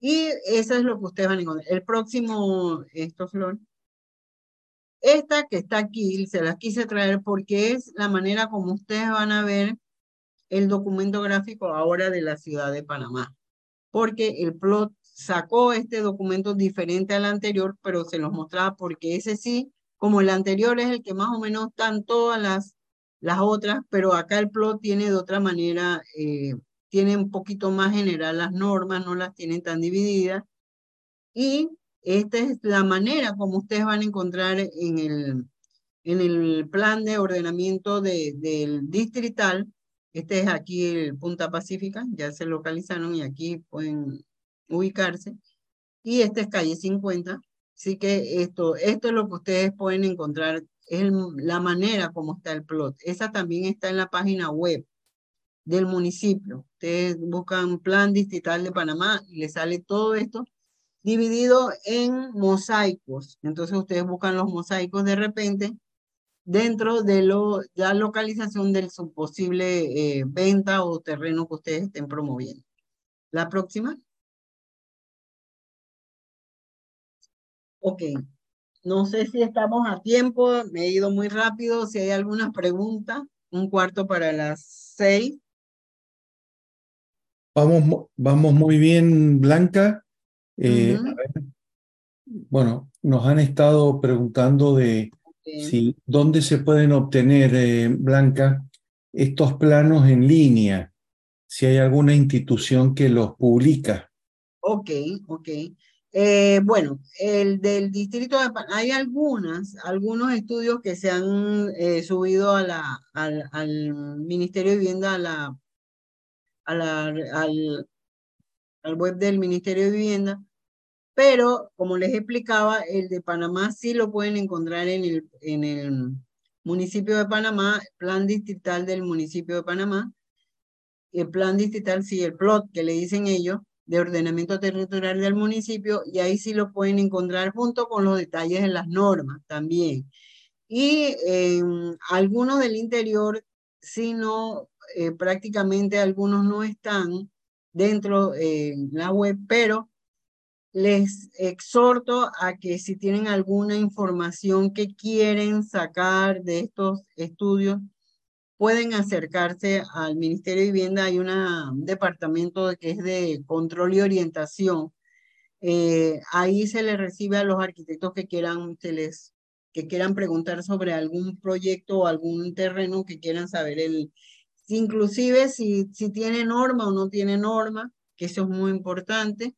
Y eso es lo que ustedes van a encontrar. El próximo, esto, Flor. Esta que está aquí, se las quise traer porque es la manera como ustedes van a ver el documento gráfico ahora de la ciudad de Panamá. Porque el plot sacó este documento diferente al anterior, pero se los mostraba porque ese sí, como el anterior es el que más o menos están todas las, las otras, pero acá el plot tiene de otra manera, eh, tiene un poquito más general las normas, no las tienen tan divididas. Y esta es la manera como ustedes van a encontrar en el, en el plan de ordenamiento de, del distrital. Este es aquí el Punta Pacífica, ya se localizaron y aquí pueden ubicarse. Y esta es calle 50. Así que esto, esto es lo que ustedes pueden encontrar, es la manera como está el plot. Esa también está en la página web del municipio. Ustedes buscan Plan Distrital de Panamá y les sale todo esto dividido en mosaicos. Entonces ustedes buscan los mosaicos de repente dentro de lo, la localización de su posible eh, venta o terreno que ustedes estén promoviendo. La próxima. Ok. No sé si estamos a tiempo, me he ido muy rápido. Si hay alguna pregunta, un cuarto para las seis. Vamos, vamos muy bien, Blanca. Eh, bueno, nos han estado preguntando de si dónde se pueden obtener, eh, Blanca, estos planos en línea, si hay alguna institución que los publica. Ok, ok. Eh, bueno, el del distrito de hay algunas, algunos estudios que se han eh, subido a la, al, al, Ministerio de Vivienda, a la, a la, al, al web del Ministerio de Vivienda, pero como les explicaba, el de Panamá sí lo pueden encontrar en el, en el municipio de Panamá, plan distrital del municipio de Panamá, el plan distrital, sí, el plot que le dicen ellos, de ordenamiento territorial del municipio y ahí sí lo pueden encontrar junto con los detalles de las normas también. Y algunos del interior, si no, eh, prácticamente algunos no están dentro de la web, pero les exhorto a que si tienen alguna información que quieren sacar de estos estudios, pueden acercarse al Ministerio de Vivienda. Hay un departamento que es de control y orientación. Eh, ahí se les recibe a los arquitectos que quieran, que quieran preguntar sobre algún proyecto o algún terreno que quieran saber el, inclusive si, si tiene norma o no tiene norma, que eso es muy importante.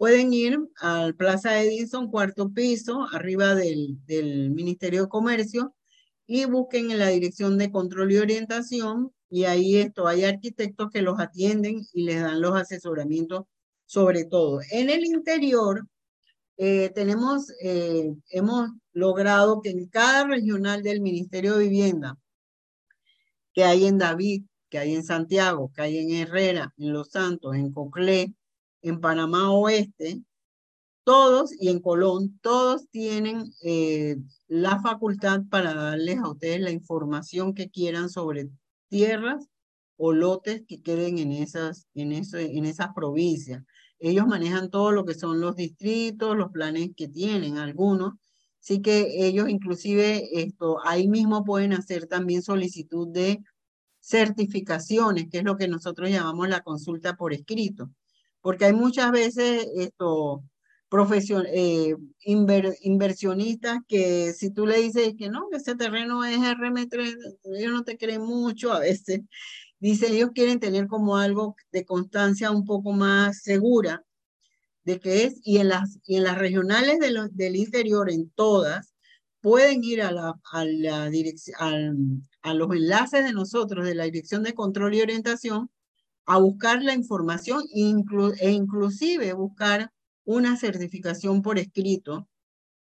Pueden ir al Plaza Edison, cuarto piso, arriba del, Ministerio de Comercio, y busquen en la dirección de control y orientación y ahí esto, hay arquitectos que los atienden y les dan los asesoramientos sobre todo. En el interior eh, tenemos, eh, hemos logrado que en cada regional del Ministerio de Vivienda, que hay en David, que hay en Santiago, que hay en Herrera, en Los Santos, en Coclé, en Panamá Oeste, todos y en Colón, todos tienen eh, la facultad para darles a ustedes la información que quieran sobre tierras o lotes que queden en esas, en, eso, en esas provincias. Ellos manejan todo lo que son los distritos, los planes que tienen algunos. Así que ellos inclusive esto, ahí mismo pueden hacer también solicitud de certificaciones, que es lo que nosotros llamamos la consulta por escrito. Porque hay muchas veces esto, profesion eh, inversionistas que si tú le dices que no, que ese terreno es RM3, ellos no te creen mucho a veces. [LAUGHS] Dicen, ellos quieren tener como algo de constancia un poco más segura de que es, y en las, y en las regionales de del interior, en todas, pueden ir a, la, a, la dirección, a los enlaces de nosotros, de la Dirección de Control y Orientación, a buscar la información e inclusive buscar una certificación por escrito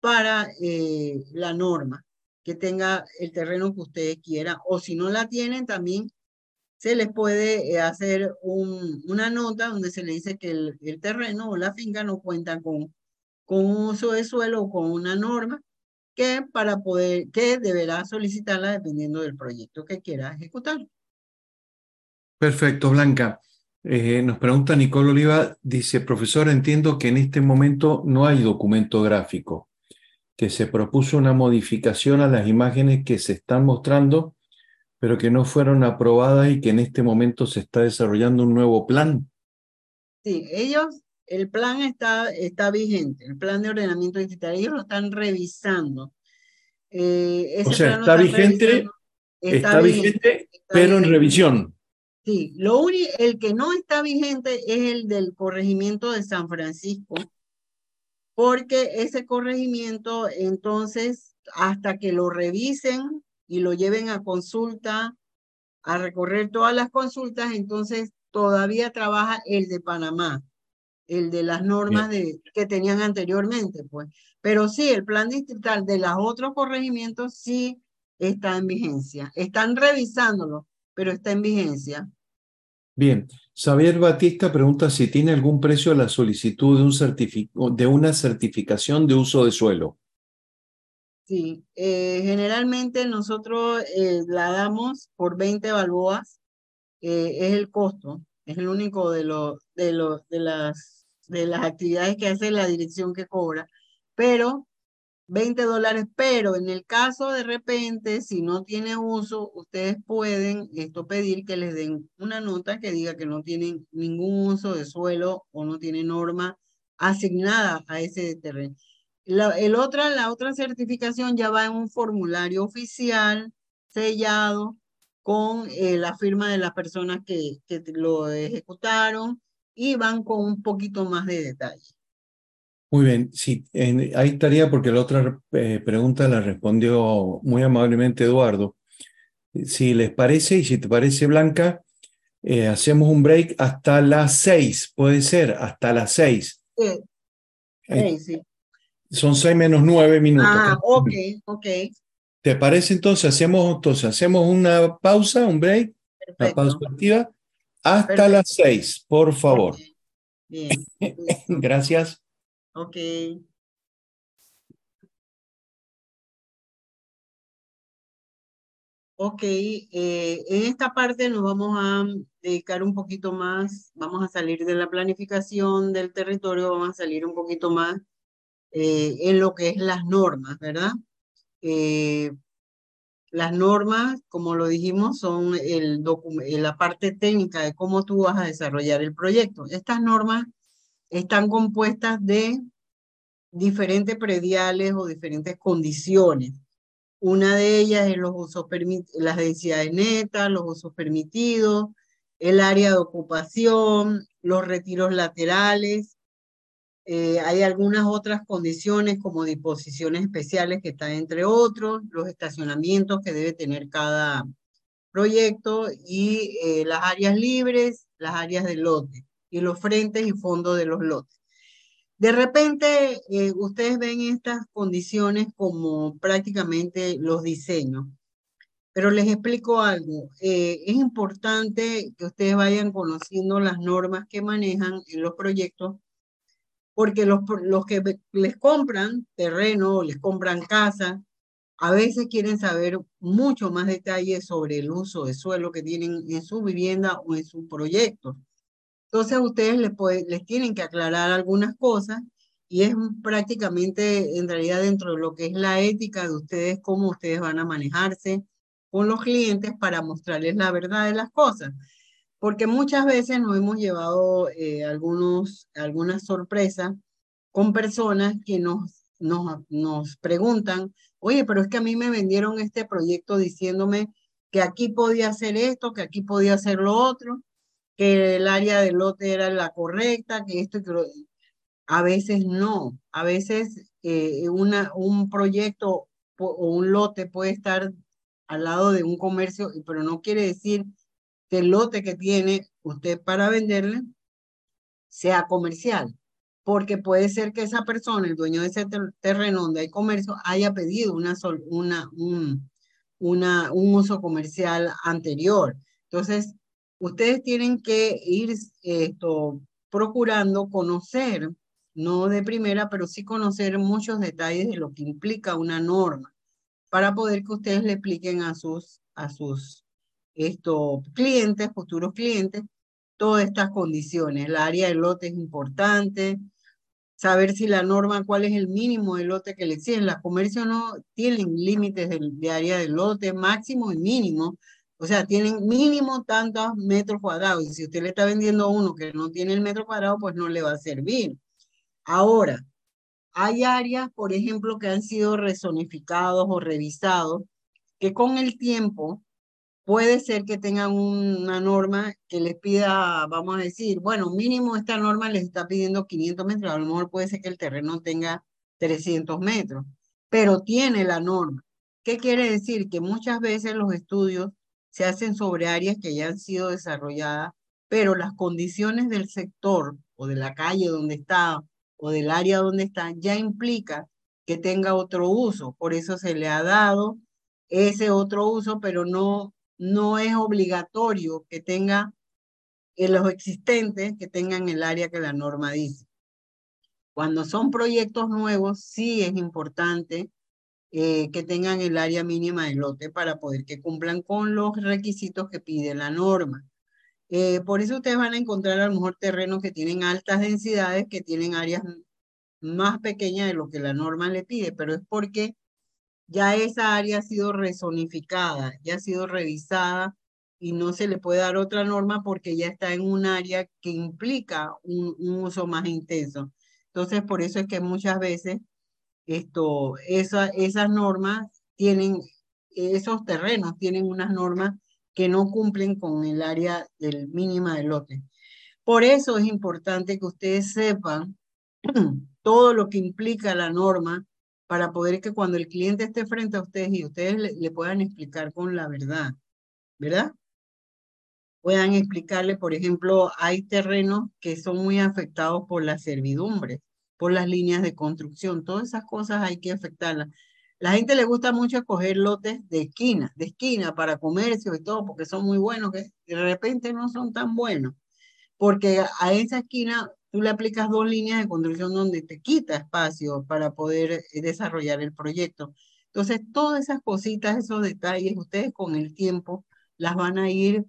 para eh, la norma, que tenga el terreno que ustedes quieran, o si no la tienen, también se les puede eh, hacer un, una nota donde se le dice que el, terreno o la finca no cuenta con, con un uso de suelo o con una norma que para poder, que deberá solicitarla dependiendo del proyecto que quiera ejecutar. Perfecto, Blanca. Eh, nos pregunta Nicole Oliva, dice, profesor, entiendo que en este momento no hay documento gráfico, que se propuso una modificación a las imágenes que se están mostrando, pero que no fueron aprobadas y que en este momento se está desarrollando un nuevo plan. Sí, ellos, el plan está, está vigente, el plan de ordenamiento digital, ellos lo están revisando. Eh, o sea, está, vigente, está, vigente, pero en revisión. Sí, lo único, el que no está vigente es el del corregimiento de San Francisco, porque ese corregimiento, entonces, hasta que lo revisen y lo lleven a consulta, a recorrer todas las consultas, entonces todavía trabaja el de Panamá, el de las normas de, que tenían anteriormente, pues. Pero sí, el plan distrital de los otros corregimientos sí está en vigencia. Están revisándolo, pero está en vigencia. Bien, Xavier Batista pregunta si tiene algún precio la solicitud de, un de una certificación de uso de suelo. Sí, eh, generalmente nosotros eh, la damos por 20 balboas, es el costo, es el único de, lo, de, lo, de, las, de las actividades que hace la dirección que cobra, pero 20 dólares, pero en el caso de repente, si no tiene uso, ustedes pueden esto pedir que les den una nota que diga que no tienen ningún uso de suelo o no tiene norma asignada a ese terreno. La, el otra, la otra certificación ya va en un formulario oficial sellado con eh, la firma de las personas que, que lo ejecutaron y van con un poquito más de detalle. Muy bien, sí, ahí estaría porque la otra eh, pregunta la respondió muy amablemente Eduardo. Si les parece y si te parece Blanca, eh, hacemos un break hasta las seis, puede ser, hasta las seis. Sí, sí. Son seis menos nueve minutos. Ah, ok, ok. ¿Te parece entonces? Hacemos, entonces, hacemos una pausa, un break, una pausa activa, hasta las seis, por favor. Bien. [LAUGHS] Gracias. Ok. Ok, eh, en esta parte nos vamos a dedicar un poquito más, vamos a salir de la planificación del territorio, vamos a salir un poquito más eh, en lo que es las normas, ¿verdad? Eh, las normas, como lo dijimos, son el la parte técnica de cómo tú vas a desarrollar el proyecto. Estas normas están compuestas de diferentes prediales o diferentes condiciones. Una de ellas es los usos las densidades netas, los usos permitidos, el área de ocupación, los retiros laterales. Eh, hay algunas otras condiciones como disposiciones especiales que están entre otros, los estacionamientos que debe tener cada proyecto y eh, las áreas libres, las áreas de lote y los frentes y fondos de los lotes. De repente, eh, ustedes ven estas condiciones como prácticamente los diseños, pero les explico algo. Eh, es importante que ustedes vayan conociendo las normas que manejan en los proyectos, porque los, los que les compran terreno les compran casa, a veces quieren saber mucho más detalles sobre el uso de suelo que tienen en su vivienda o en su proyecto. Entonces ustedes les, les tienen que aclarar algunas cosas y es prácticamente en realidad dentro de lo que es la ética de ustedes, cómo ustedes van a manejarse con los clientes para mostrarles la verdad de las cosas. Porque muchas veces nos hemos llevado eh, algunos, algunas sorpresas con personas que nos, nos, nos preguntan, oye, pero es que a mí me vendieron este proyecto diciéndome que aquí podía hacer esto, que aquí podía hacer lo otro, que el área del lote era la correcta, que esto, que a veces no, a veces eh, una, un proyecto o un lote puede estar al lado de un comercio, pero no quiere decir que el lote que tiene usted para venderle sea comercial, porque puede ser que esa persona, el dueño de ese terreno donde hay comercio, haya pedido una, una, un, una, un uso comercial anterior. Entonces, ustedes tienen que ir esto, procurando conocer, no de primera, pero sí conocer muchos detalles de lo que implica una norma, para poder que ustedes le expliquen a sus, a sus estos clientes, futuros clientes, todas estas condiciones. El área del lote es importante, saber si la norma, cuál es el mínimo de lote que le exigen. Las comercios no tienen límites de, de área de lote, máximo y mínimo. O sea, tienen mínimo tantos metros cuadrados. Y si usted le está vendiendo a uno que no tiene el metro cuadrado, pues no le va a servir. Ahora, hay áreas, por ejemplo, que han sido rezonificados o revisados, que con el tiempo puede ser que tengan una norma que les pida, vamos a decir, bueno, mínimo esta norma les está pidiendo 500 metros, a lo mejor puede ser que el terreno tenga 300 metros, pero tiene la norma. ¿Qué quiere decir? Que muchas veces los estudios se hacen sobre áreas que ya han sido desarrolladas, pero las condiciones del sector o de la calle donde está o del área donde está ya implica que tenga otro uso. Por eso se le ha dado ese otro uso, pero no no es obligatorio que tenga en los existentes que tengan el área que la norma dice. Cuando son proyectos nuevos, sí es importante eh, que tengan el área mínima del lote para poder que cumplan con los requisitos que pide la norma. Eh, por eso ustedes van a encontrar a lo mejor terrenos que tienen altas densidades, que tienen áreas más pequeñas de lo que la norma le pide, pero es porque ya esa área ha sido rezonificada, ya ha sido revisada y no se le puede dar otra norma porque ya está en un área que implica un, uso más intenso. Entonces, por eso es que muchas veces esto, esa, esas normas tienen, esos terrenos tienen unas normas que no cumplen con el área del mínima del lote. Por eso es importante que ustedes sepan [CLEARS THROAT] todo lo que implica la norma para poder que cuando el cliente esté frente a ustedes y ustedes le, puedan explicar con la verdad, ¿verdad? Puedan explicarle, por ejemplo, hay terrenos que son muy afectados por la servidumbre, por las líneas de construcción, todas esas cosas hay que afectarlas. La gente le gusta mucho escoger lotes de esquina, de esquina para comercio y todo, porque son muy buenos, que de repente no son tan buenos, porque a esa esquina tú le aplicas dos líneas de construcción donde te quita espacio para poder eh, desarrollar el proyecto. Entonces, todas esas cositas, esos detalles, ustedes con el tiempo las van a ir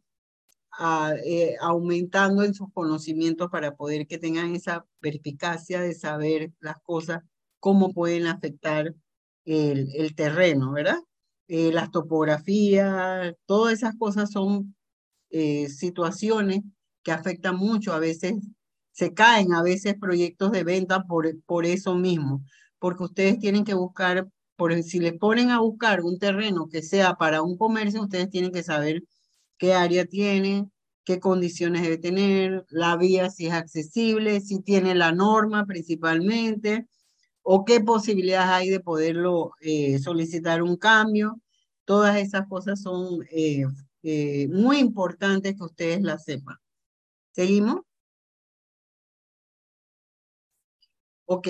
eh, aumentando en sus conocimientos para poder que tengan esa perspicacia de saber las cosas, cómo pueden afectar el, terreno, ¿verdad? Eh, las topografías, todas esas cosas son situaciones que afectan mucho a veces se caen a veces proyectos de venta por, por eso mismo, porque ustedes tienen que buscar, por, si les ponen a buscar un terreno que sea para un comercio, ustedes tienen que saber qué área tiene, qué condiciones debe tener, la vía si es accesible, si tiene la norma principalmente, o qué posibilidades hay de poderlo eh, solicitar un cambio. Todas esas cosas son eh, eh, muy importantes que ustedes las sepan. ¿Seguimos? Ok.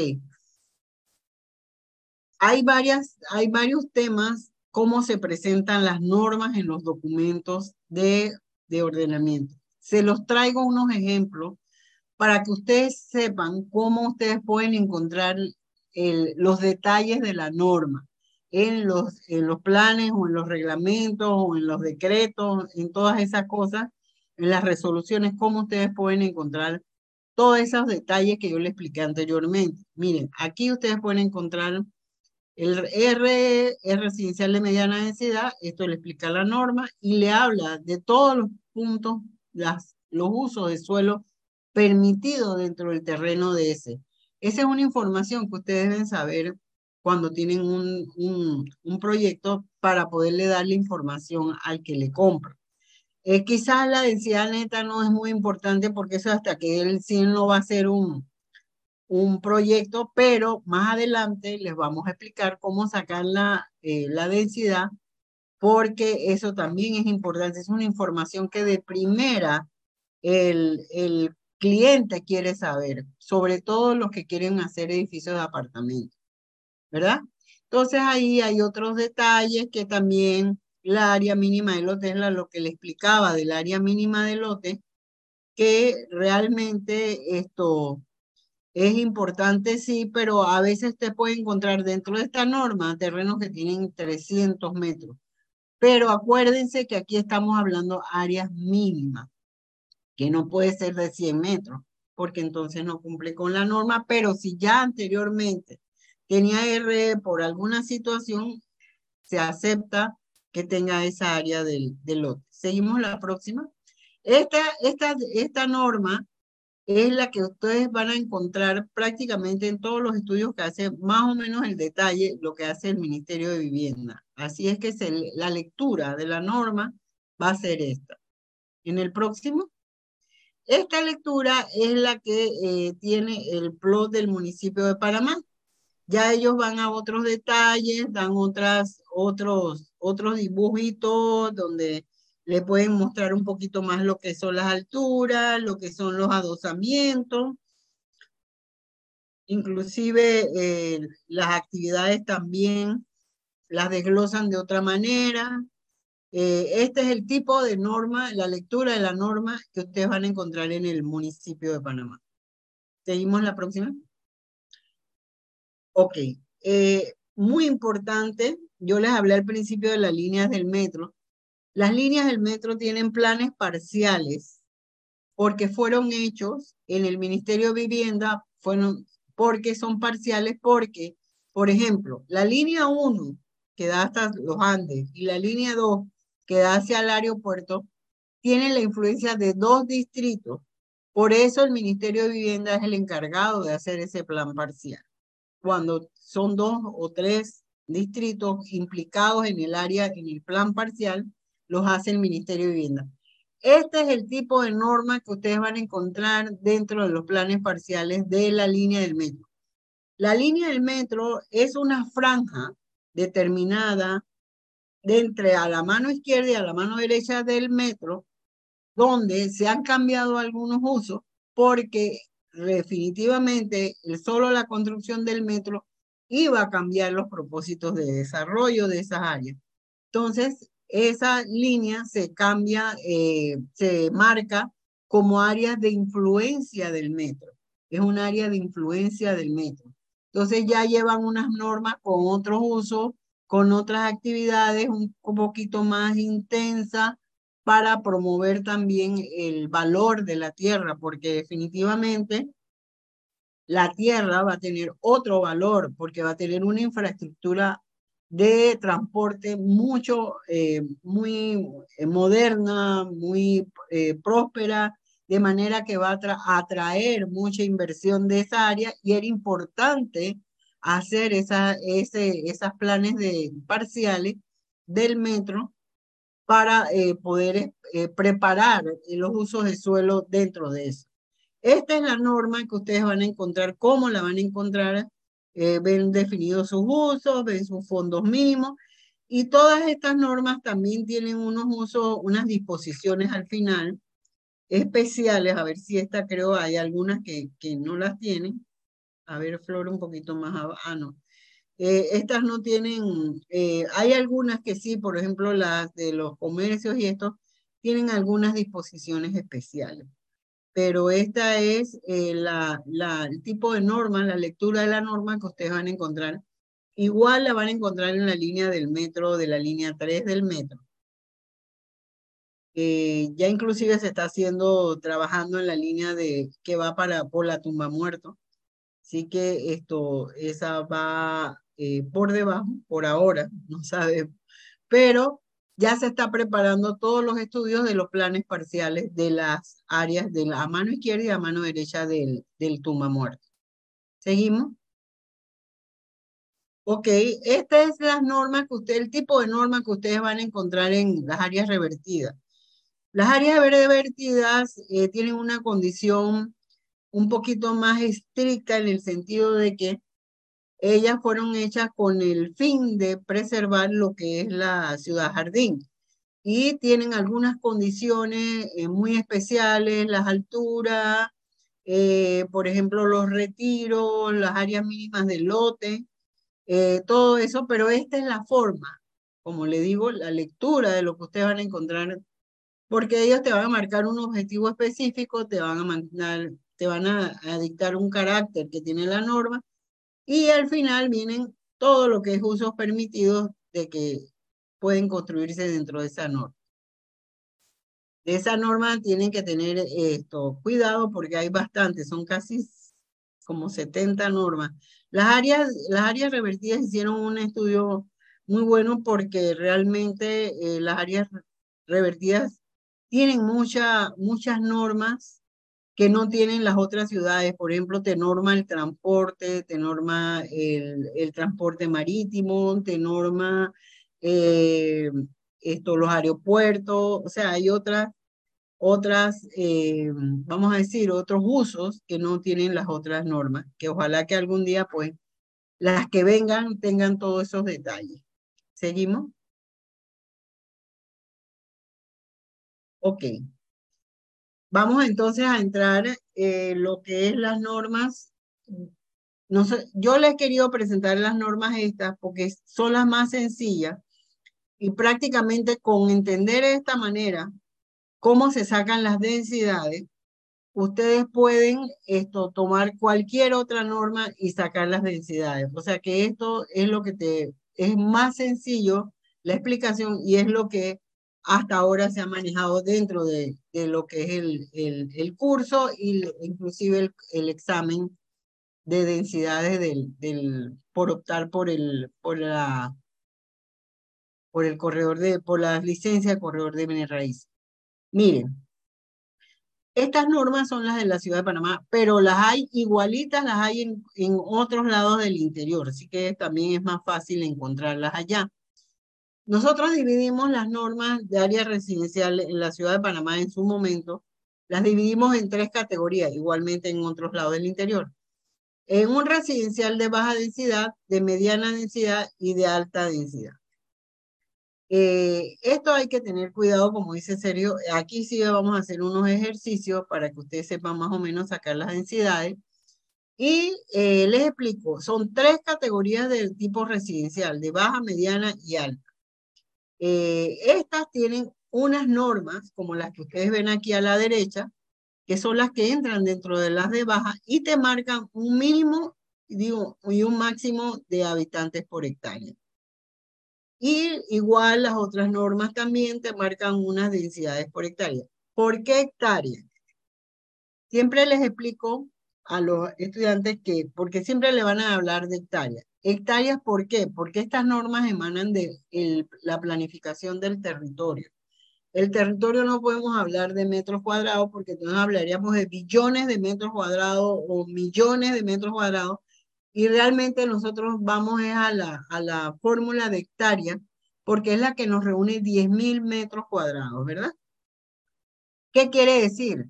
Hay, varias, hay varios temas, cómo se presentan las normas en los documentos de, de ordenamiento. Se los traigo unos ejemplos para que ustedes sepan cómo ustedes pueden encontrar los detalles de la norma en los, en los planes o en los reglamentos o en los decretos, en todas esas cosas, en las resoluciones, cómo ustedes pueden encontrar todos esos detalles que yo le expliqué anteriormente. Miren, aquí ustedes pueden encontrar el R, R residencial de mediana densidad, esto le explica la norma y le habla de todos los puntos, las, los usos de suelo permitidos dentro del terreno de ese. Esa es una información que ustedes deben saber cuando tienen un, un, un proyecto para poderle dar la información al que le compra. Eh, quizás la densidad neta no es muy importante porque eso hasta que él sí no va a ser un, un proyecto, pero más adelante les vamos a explicar cómo sacar la, eh, la densidad porque eso también es importante, es una información que de primera el, el cliente quiere saber, sobre todo los que quieren hacer edificios de apartamentos, ¿verdad? Entonces ahí hay otros detalles que también la área mínima de lote es lo que le explicaba del área mínima de lote, que realmente esto es importante, sí, pero a veces te puede encontrar dentro de esta norma terrenos que tienen 300 metros. Pero acuérdense que aquí estamos hablando áreas mínimas, que no puede ser de 100 metros, porque entonces no cumple con la norma, pero si ya anteriormente tenía R por alguna situación, se acepta que tenga esa área del, del lote. Seguimos la próxima. Esta, esta, esta norma es la que ustedes van a encontrar prácticamente en todos los estudios que hace más o menos el detalle lo que hace el Ministerio de Vivienda. Así es que la lectura de la norma va a ser esta. En el próximo, esta lectura es la que eh, tiene el plot del municipio de Panamá. Ya ellos van a otros detalles, dan otras, otros, otros dibujitos donde le pueden mostrar un poquito más lo que son las alturas, lo que son los adosamientos, inclusive eh, las actividades también las desglosan de otra manera. Eh, este es el tipo de norma, la lectura de la norma que ustedes van a encontrar en el municipio de Panamá. ¿Seguimos la próxima? Ok. Eh, muy importante, yo les hablé al principio de las líneas del metro. Las líneas del metro tienen planes parciales porque fueron hechos en el Ministerio de Vivienda, fueron, porque son parciales, porque, por ejemplo, la línea 1 que da hasta los Andes y la línea 2 que da hacia el aeropuerto tienen la influencia de dos distritos. Por eso el Ministerio de Vivienda es el encargado de hacer ese plan parcial. Cuando son dos o tres distritos implicados en el área, en el plan parcial, los hace el Ministerio de Vivienda. Este es el tipo de norma que ustedes van a encontrar dentro de los planes parciales de la línea del metro. La línea del metro es una franja determinada de entre a la mano izquierda y a la mano derecha del metro, donde se han cambiado algunos usos porque definitivamente solo la construcción del metro iba a cambiar los propósitos de desarrollo de esas áreas. Entonces, esa línea se cambia, eh, se marca como área de influencia del metro. Es un área de influencia del metro. Entonces ya llevan unas normas con otros usos, con otras actividades un poquito más intensas para promover también el valor de la tierra, porque definitivamente la tierra va a tener otro valor, porque va a tener una infraestructura de transporte mucho, eh, muy eh, moderna, muy eh, próspera, de manera que va a atraer mucha inversión de esa área y era importante hacer esa, ese, esas planes de parciales del metro para poder preparar los usos de suelo dentro de eso. Esta es la norma que ustedes van a encontrar, cómo la van a encontrar eh, ven definidos sus usos, ven sus fondos mínimos y todas estas normas también tienen unos usos, unas disposiciones al final especiales, a ver si esta creo hay algunas que, que no las tienen. A ver, Flor, un poquito más abajo. Ah, no. Eh, estas no tienen, eh, hay algunas que sí, por ejemplo, las de los comercios y estos, tienen algunas disposiciones especiales pero esta es eh, la, el tipo de norma, la lectura de la norma que ustedes van a encontrar. Igual la van a encontrar en la línea del metro, de la línea 3 del metro. Eh, ya inclusive se está haciendo, trabajando en la línea de que va para por la tumba muerto. Así que esto, esa va eh, por debajo, por ahora, no sabe, pero ya se está preparando todos los estudios de los planes parciales de las áreas de la mano izquierda y a mano derecha del, del tumba muerto. ¿Seguimos? Ok, esta es la norma que usted, el tipo de norma que ustedes van a encontrar en las áreas revertidas. Las áreas revertidas eh, tienen una condición un poquito más estricta en el sentido de que ellas fueron hechas con el fin de preservar lo que es la ciudad jardín. Y tienen algunas condiciones eh, muy especiales, las alturas, eh, por ejemplo, los retiros, las áreas mínimas del lote, eh, todo eso, pero esta es la forma, como le digo, la lectura de lo que ustedes van a encontrar, porque ellos te van a marcar un objetivo específico, te van a mandar, te van a dictar un carácter que tiene la norma, y al final vienen todo lo que es usos permitidos de que pueden construirse dentro de esa norma. De esa norma tienen que tener esto, cuidado porque hay bastantes, son casi como 70 normas. Las áreas, las áreas revertidas hicieron un estudio muy bueno porque realmente eh, las áreas revertidas tienen mucha, muchas normas que no tienen las otras ciudades. Por ejemplo, te norma el transporte, te norma el, transporte marítimo, te norma eh, los aeropuertos, o sea, hay otras, otras eh, vamos a decir, otros usos que no tienen las otras normas, que ojalá que algún día, pues, las que vengan tengan todos esos detalles. ¿Seguimos? Ok. Vamos entonces a entrar en lo que es las normas. No sé, yo les he querido presentar las normas estas porque son las más sencillas y prácticamente con entender de esta manera cómo se sacan las densidades, ustedes pueden esto, tomar cualquier otra norma y sacar las densidades. O sea que esto es lo que te es más sencillo la explicación y es lo que hasta ahora se ha manejado dentro de, de lo que es el, el, curso y inclusive el, el, examen de densidades del, del, por optar por, el, por, la, por el corredor de, por licencia de corredor de bienes raíces. Miren, estas normas son las de la ciudad de Panamá, pero las hay igualitas, las hay en, en otros lados del interior, así que también es más fácil encontrarlas allá. Nosotros dividimos las normas de área residencial en la ciudad de Panamá en su momento, las dividimos en tres categorías, igualmente en otros lados del interior. En un residencial de baja densidad, de mediana densidad y de alta densidad. Eh, esto hay que tener cuidado, como dice Sergio, aquí sí vamos a hacer unos ejercicios para que ustedes sepan más o menos sacar las densidades. Y eh, les explico, son tres categorías del tipo residencial, de baja, mediana y alta. Eh, estas tienen unas normas, como las que ustedes ven aquí a la derecha, que son las que entran dentro de las de baja y te marcan un mínimo digo, y un máximo de habitantes por hectárea. Y igual las otras normas también te marcan unas densidades por hectárea. ¿Por qué hectárea? Siempre les explico a los estudiantes que, porque siempre le van a hablar de hectáreas. Hectáreas, ¿por qué? Porque estas normas emanan de la planificación del territorio. El territorio no podemos hablar de metros cuadrados porque entonces hablaríamos de billones de metros cuadrados o millones de metros cuadrados y realmente nosotros vamos a la, fórmula de hectárea porque es la que nos reúne 10.000 metros cuadrados, ¿verdad? ¿Qué quiere decir?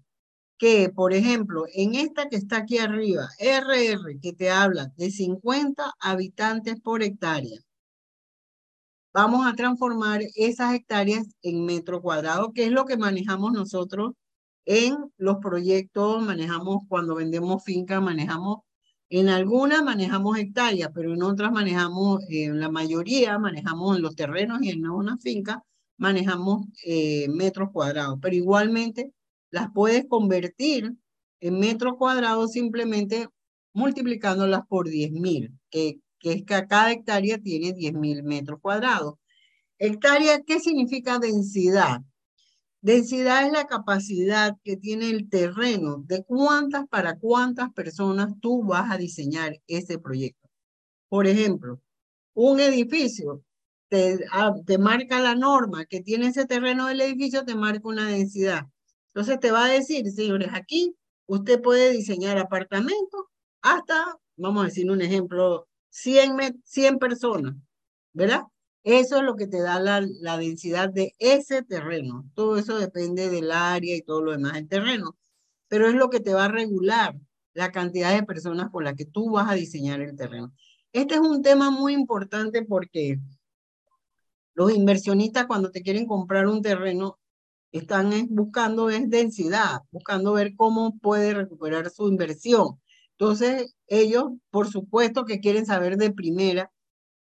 Que, por ejemplo, en esta que está aquí arriba, RR, que te habla de 50 habitantes por hectárea, vamos a transformar esas hectáreas en metro cuadrado, que es lo que manejamos nosotros en los proyectos, manejamos cuando vendemos finca, manejamos, en algunas manejamos hectáreas, pero en otras manejamos, en la mayoría manejamos en los terrenos y en una finca, manejamos eh, metros cuadrados, pero igualmente las puedes convertir en metros cuadrados simplemente multiplicándolas por 10.000, que, que es que cada hectárea tiene 10.000 metros cuadrados. Hectárea, ¿qué significa densidad? Densidad es la capacidad que tiene el terreno de cuántas para cuántas personas tú vas a diseñar ese proyecto. Por ejemplo, un edificio te, ah, te marca la norma que tiene ese terreno del edificio, te marca una densidad. Entonces te va a decir, señores, aquí usted puede diseñar apartamentos hasta, vamos a decir un ejemplo, 100, 100 personas, ¿verdad? Eso es lo que te da la, la densidad de ese terreno. Todo eso depende del área y todo lo demás del terreno. Pero es lo que te va a regular la cantidad de personas con las que tú vas a diseñar el terreno. Este es un tema muy importante porque los inversionistas cuando te quieren comprar un terreno están buscando es densidad, buscando ver cómo puede recuperar su inversión. Entonces, ellos, por supuesto que quieren saber de primera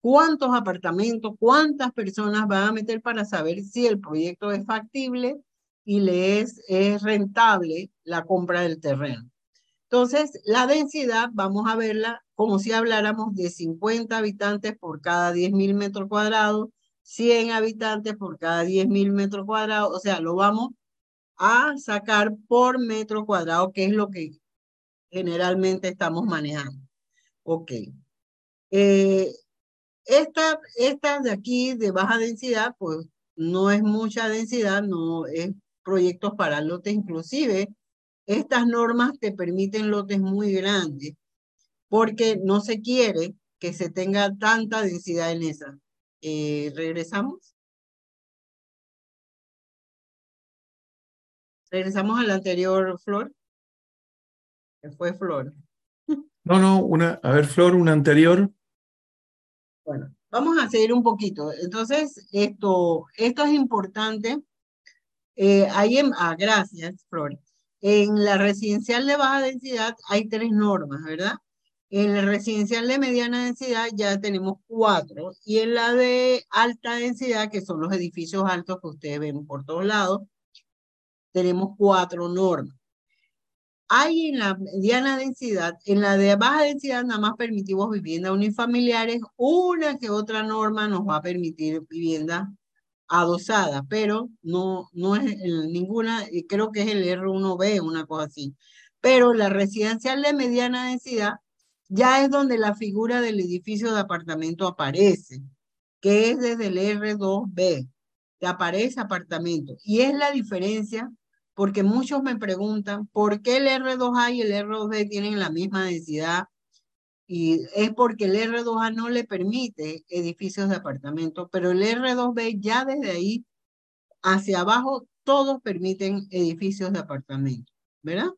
cuántos apartamentos, cuántas personas van a meter para saber si el proyecto es factible y le es, rentable la compra del terreno. Entonces, la densidad vamos a verla como si habláramos de 50 habitantes por cada 10 mil metros cuadrados, 100 habitantes por cada 10.000 metros cuadrados, o sea, lo vamos a sacar por metro cuadrado, que es lo que generalmente estamos manejando. Ok. Eh, esta, de aquí de baja densidad, pues no es mucha densidad, no es proyectos para lotes inclusive. Estas normas te permiten lotes muy grandes porque no se quiere que se tenga tanta densidad en esa. Eh, ¿Regresamos? Regresamos al anterior, Flor. Fue Flor. [LAUGHS] No, no, una, a ver, Flor, una anterior. Bueno, vamos a seguir un poquito. Entonces, esto, esto es importante. Eh, en, ah, gracias, Flor. En la residencial de baja densidad hay tres normas, ¿verdad? En la residencial de mediana densidad ya tenemos cuatro y en la de alta densidad, que son los edificios altos que ustedes ven por todos lados, tenemos cuatro normas. Hay en la mediana densidad, en la de baja densidad nada más permitimos viviendas unifamiliares, una que otra norma nos va a permitir vivienda adosada, pero no, no es ninguna, creo que es el R1B, una cosa así. Pero la residencial de mediana densidad ya es donde la figura del edificio de apartamento aparece, que es desde el R2B, que aparece apartamento. Y es la diferencia porque muchos me preguntan por qué el R2A y el R2B tienen la misma densidad y es porque el R2A no le permite edificios de apartamento, pero el R2B ya desde ahí hacia abajo todos permiten edificios de apartamento, ¿verdad?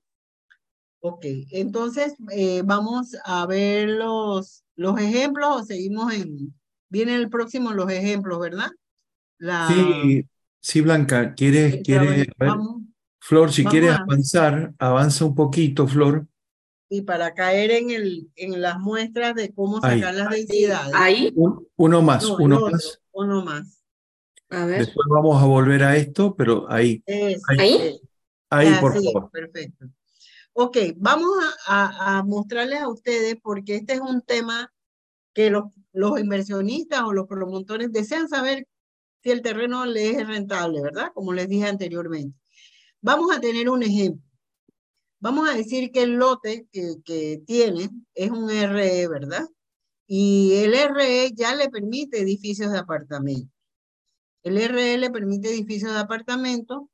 Ok, entonces eh, vamos a ver los, los ejemplos o seguimos en... Viene el próximo los ejemplos, ¿verdad? Sí, sí, Blanca, ¿quieres, quieres ver? Flor, si quieres avanzar, avanza un poquito, Flor. Y para caer en, el, en las muestras de cómo sacar las densidades. Ahí. uno más, uno más. Uno más. A ver. Después vamos a volver a esto, pero ahí. ahí. Ahí, por favor. Perfecto. Ok, vamos a, mostrarles a ustedes porque este es un tema que los, los inversionistas o los promotores desean saber si el terreno les es rentable, ¿verdad? Como les dije anteriormente. Vamos a tener un ejemplo. Vamos a decir que el lote que, que tiene es un RE, ¿verdad? Y el RE ya le permite edificios de apartamento. El RE le permite edificios de apartamento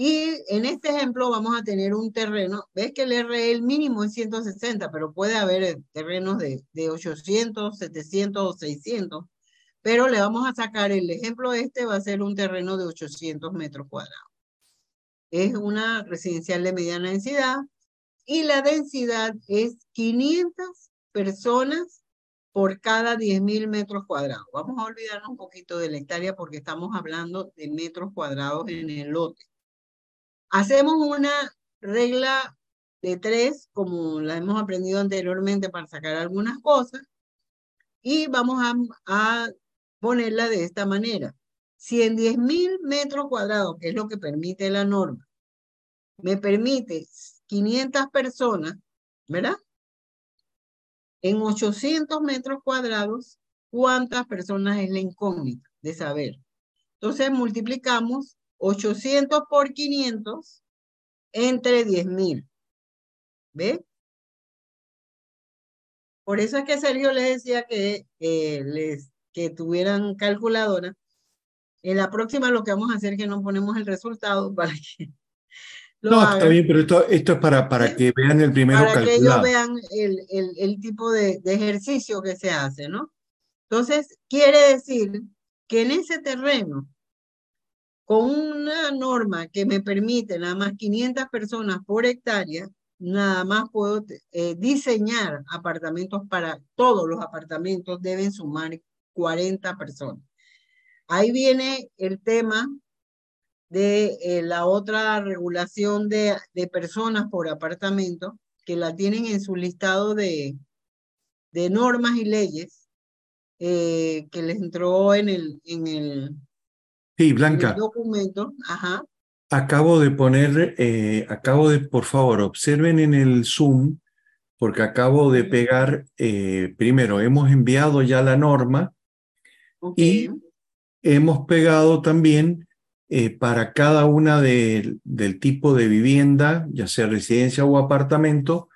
y en este ejemplo vamos a tener un terreno, ves que el RL mínimo es 160, pero puede haber eh, terrenos de, de 800, 700 o 600, pero le vamos a sacar el ejemplo este, va a ser un terreno de 800 metros cuadrados. Es una residencial de mediana densidad y la densidad es 500 personas por cada 10.000 metros cuadrados. Vamos a olvidarnos un poquito de la hectárea porque estamos hablando de metros cuadrados en el lote. Hacemos una regla de tres, como la hemos aprendido anteriormente para sacar algunas cosas, y vamos a, ponerla de esta manera. Si en 10.000 metros cuadrados, que es lo que permite la norma, me permite 500 personas, ¿verdad? En 800 metros cuadrados, ¿cuántas personas es la incógnita de saber? Entonces multiplicamos 800 por 500 entre 10.000. ¿Ve? Por eso es que Sergio les decía que, les, que tuvieran calculadora. En la próxima lo que vamos a hacer es que no ponemos el resultado [LAUGHS] para que no, está bien, pero esto, esto es para, para que vean el primero Para que ellos vean el, el, el tipo de, de, ejercicio que se hace, ¿no? Entonces, quiere decir que en ese terreno con una norma que me permite nada más 500 personas por hectárea, nada más puedo eh, diseñar apartamentos para todos los apartamentos, deben sumar 40 personas. Ahí viene el tema de eh, la otra regulación de, personas por apartamento, que la tienen en su listado de, de normas y leyes eh, que les entró en el, en el Sí, Blanca. documento, ajá. Acabo de poner, eh, acabo de, por favor, observen en el Zoom, porque acabo de pegar, eh, primero, hemos enviado ya la norma y hemos pegado también eh, para cada una del tipo de vivienda, ya sea residencia o apartamento,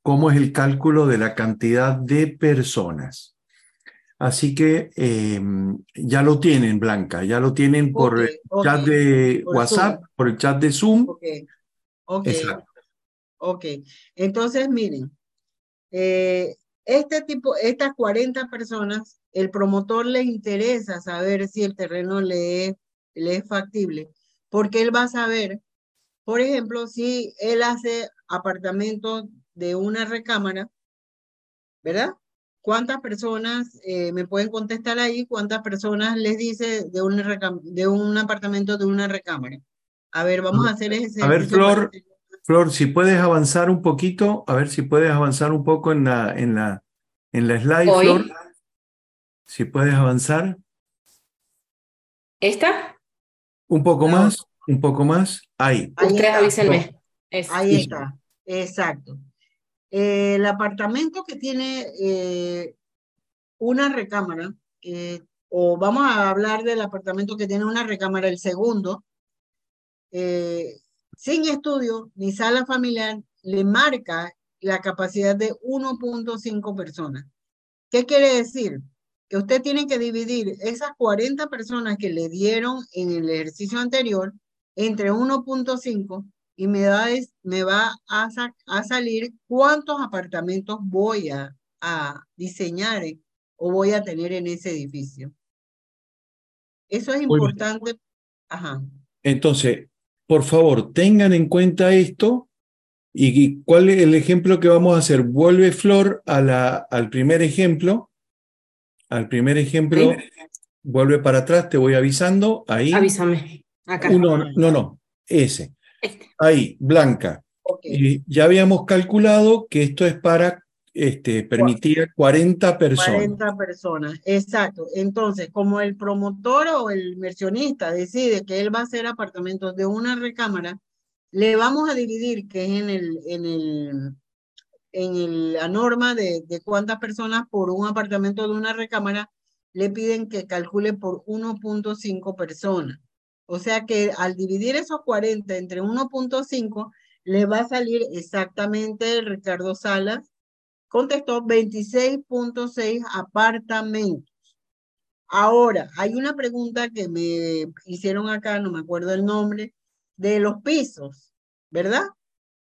cómo es el cálculo de la cantidad de personas. Así que em, ya lo tienen, Blanca, ya lo tienen por el chat de WhatsApp, por el chat de Zoom. Ok, ok. Ok, entonces miren, eh, este tipo, estas 40 personas, el promotor le interesa saber si el terreno le es, le es factible, porque él va a saber, por ejemplo, si él hace apartamentos de una recámara, ¿verdad? ¿Cuántas personas eh, me pueden contestar ahí? ¿Cuántas personas les dice de un, de un apartamento de una recámara? A ver, vamos a hacer ese. A ver, Flor, Flor, si puedes avanzar un poquito, a ver si puedes avanzar un poco en la, en la, en la slide, Flor. Si puedes avanzar. ¿Esta? Un poco más, un poco más. Ahí. Ustedes avísenme. Ahí está, exacto. Eh, el apartamento que tiene eh, una recámara, eh, o vamos a hablar del apartamento que tiene una recámara, el segundo, sin estudio ni sala familiar, le marca la capacidad de 1.5 personas. ¿Qué quiere decir? Que usted tiene que dividir esas 40 personas que le dieron en el ejercicio anterior entre 1.5 y me, da, me va a, a, salir cuántos apartamentos voy a, a diseñar o voy a tener en ese edificio. Eso es importante. Ajá. Entonces, por favor, tengan en cuenta esto. ¿Y cuál es el ejemplo que vamos a hacer? Vuelve Flor a la, al primer ejemplo. Al primer ejemplo, vuelve para atrás, te voy avisando. Ahí. Avísame. Acá. Uno, no, no, ese. Este. Ahí, blanca. ya habíamos calculado que esto es para este, permitir 40 personas. 40 personas, exacto. Entonces, como el promotor o el inversionista decide que él va a hacer apartamentos de una recámara, le vamos a dividir, que es en, el, en, el, en la norma de, de cuántas personas por un apartamento de una recámara, le piden que calcule por 1.5 personas. O sea que al dividir esos 40 entre 1.5, le va a salir exactamente, Ricardo Salas contestó 26.6 apartamentos. Ahora, hay una pregunta que me hicieron acá, no me acuerdo el nombre, de los pisos, ¿verdad?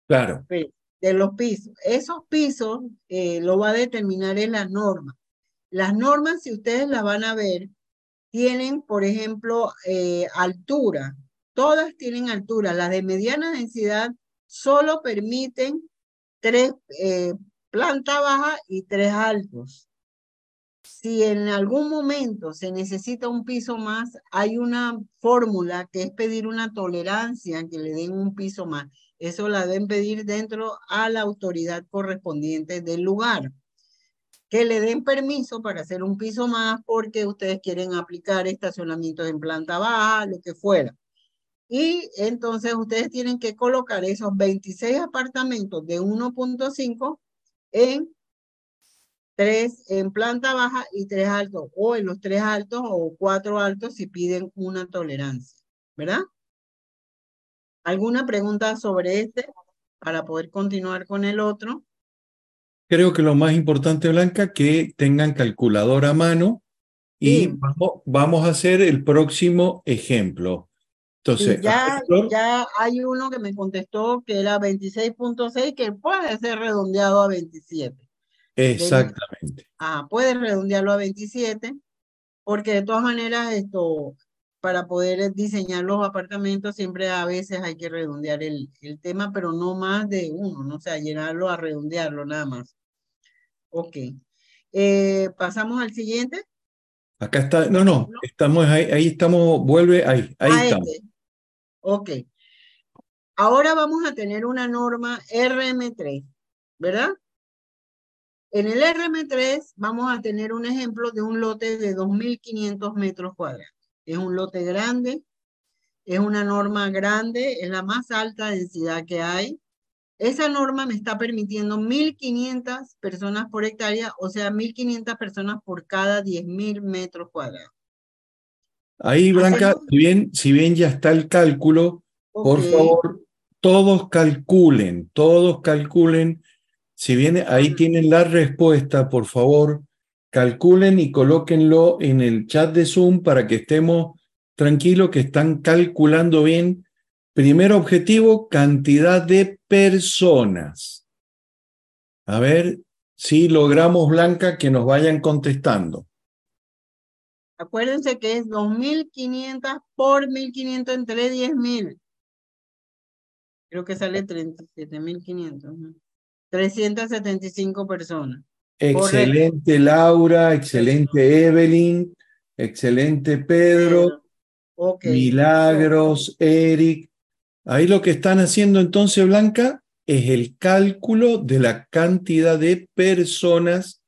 Claro. De los pisos. Esos pisos eh, lo va a determinar en la norma. Las normas, si ustedes las van a ver, tienen, por ejemplo, eh, altura. Todas tienen altura. Las de mediana densidad solo permiten tres eh, planta baja y tres altos. Si en algún momento se necesita un piso más, hay una fórmula que es pedir una tolerancia que le den un piso más. Eso la deben pedir dentro a la autoridad correspondiente del lugar que le den permiso para hacer un piso más porque ustedes quieren aplicar estacionamientos en planta baja, lo que fuera. Y entonces ustedes tienen que colocar esos 26 apartamentos de 1.5 en tres en planta baja y tres altos, o en los tres altos o cuatro altos si piden una tolerancia, ¿verdad? ¿Alguna pregunta sobre este para poder continuar con el otro? Creo que lo más importante, Blanca, que tengan calculadora a mano y vamos, a hacer el próximo ejemplo. Entonces, ya, ya hay uno que me contestó que era 26.6, que puede ser redondeado a 27. Exactamente. Ah, puede redondearlo a 27, porque de todas maneras esto, para poder diseñar los apartamentos, siempre a veces hay que redondear el, el tema, pero no más de uno, ¿no? o sea, llenarlo a redondearlo nada más. Ok. Eh, Pasamos al siguiente. Acá está, no, no, estamos ahí, ahí estamos, vuelve ahí, ahí estamos. Este. Ok. Ahora vamos a tener una norma RM3, ¿verdad? En el RM3 vamos a tener un ejemplo de un lote de 2.500 metros cuadrados. Es un lote grande, es una norma grande, es la más alta densidad que hay. Esa norma me está permitiendo 1.500 personas por hectárea, o sea, 1.500 personas por cada 10.000 metros cuadrados. Ahí, Blanca, Hacemos- si bien, si bien ya está el cálculo, por favor, todos calculen, todos calculen. Si viene, ahí tienen la respuesta, por favor, calculen y colóquenlo en el chat de Zoom para que estemos tranquilos que están calculando bien. Primer objetivo, cantidad de personas. A ver si logramos, Blanca, que nos vayan contestando. Acuérdense que es 2.500 por 1.500 entre 10.000. Creo que sale 37.500. ¿no? 375 personas. Excelente Laura, excelente Evelyn, excelente Pedro, Milagros, Eric. Ahí lo que están haciendo entonces, Blanca, es el cálculo de la cantidad de personas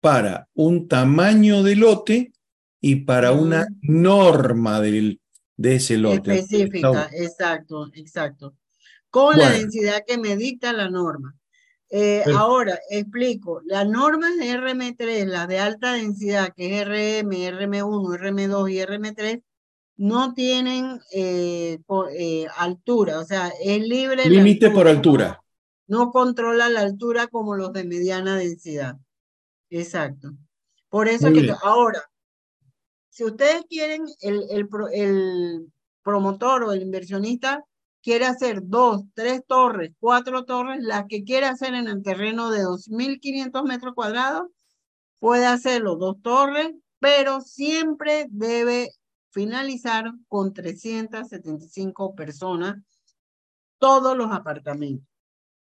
para un tamaño de lote y para una norma del, de ese lote. Específica, exacto, exacto. Con la densidad que me dicta la norma. Eh, ahora, explico, las normas de RM3, las de alta densidad, que es RM, RM1, RM2 y RM3, no tienen eh, eh, altura, o sea, es libre Límite por altura. No controla la altura como los de mediana densidad. Exacto. Por eso Muy que bien. ahora, si ustedes quieren, el, el promotor o el inversionista quiere hacer dos, tres torres, cuatro torres, las que quiera hacer en el terreno de 2.500 metros cuadrados, puede hacerlo dos torres, pero siempre debe finalizar con 375 personas todos los apartamentos,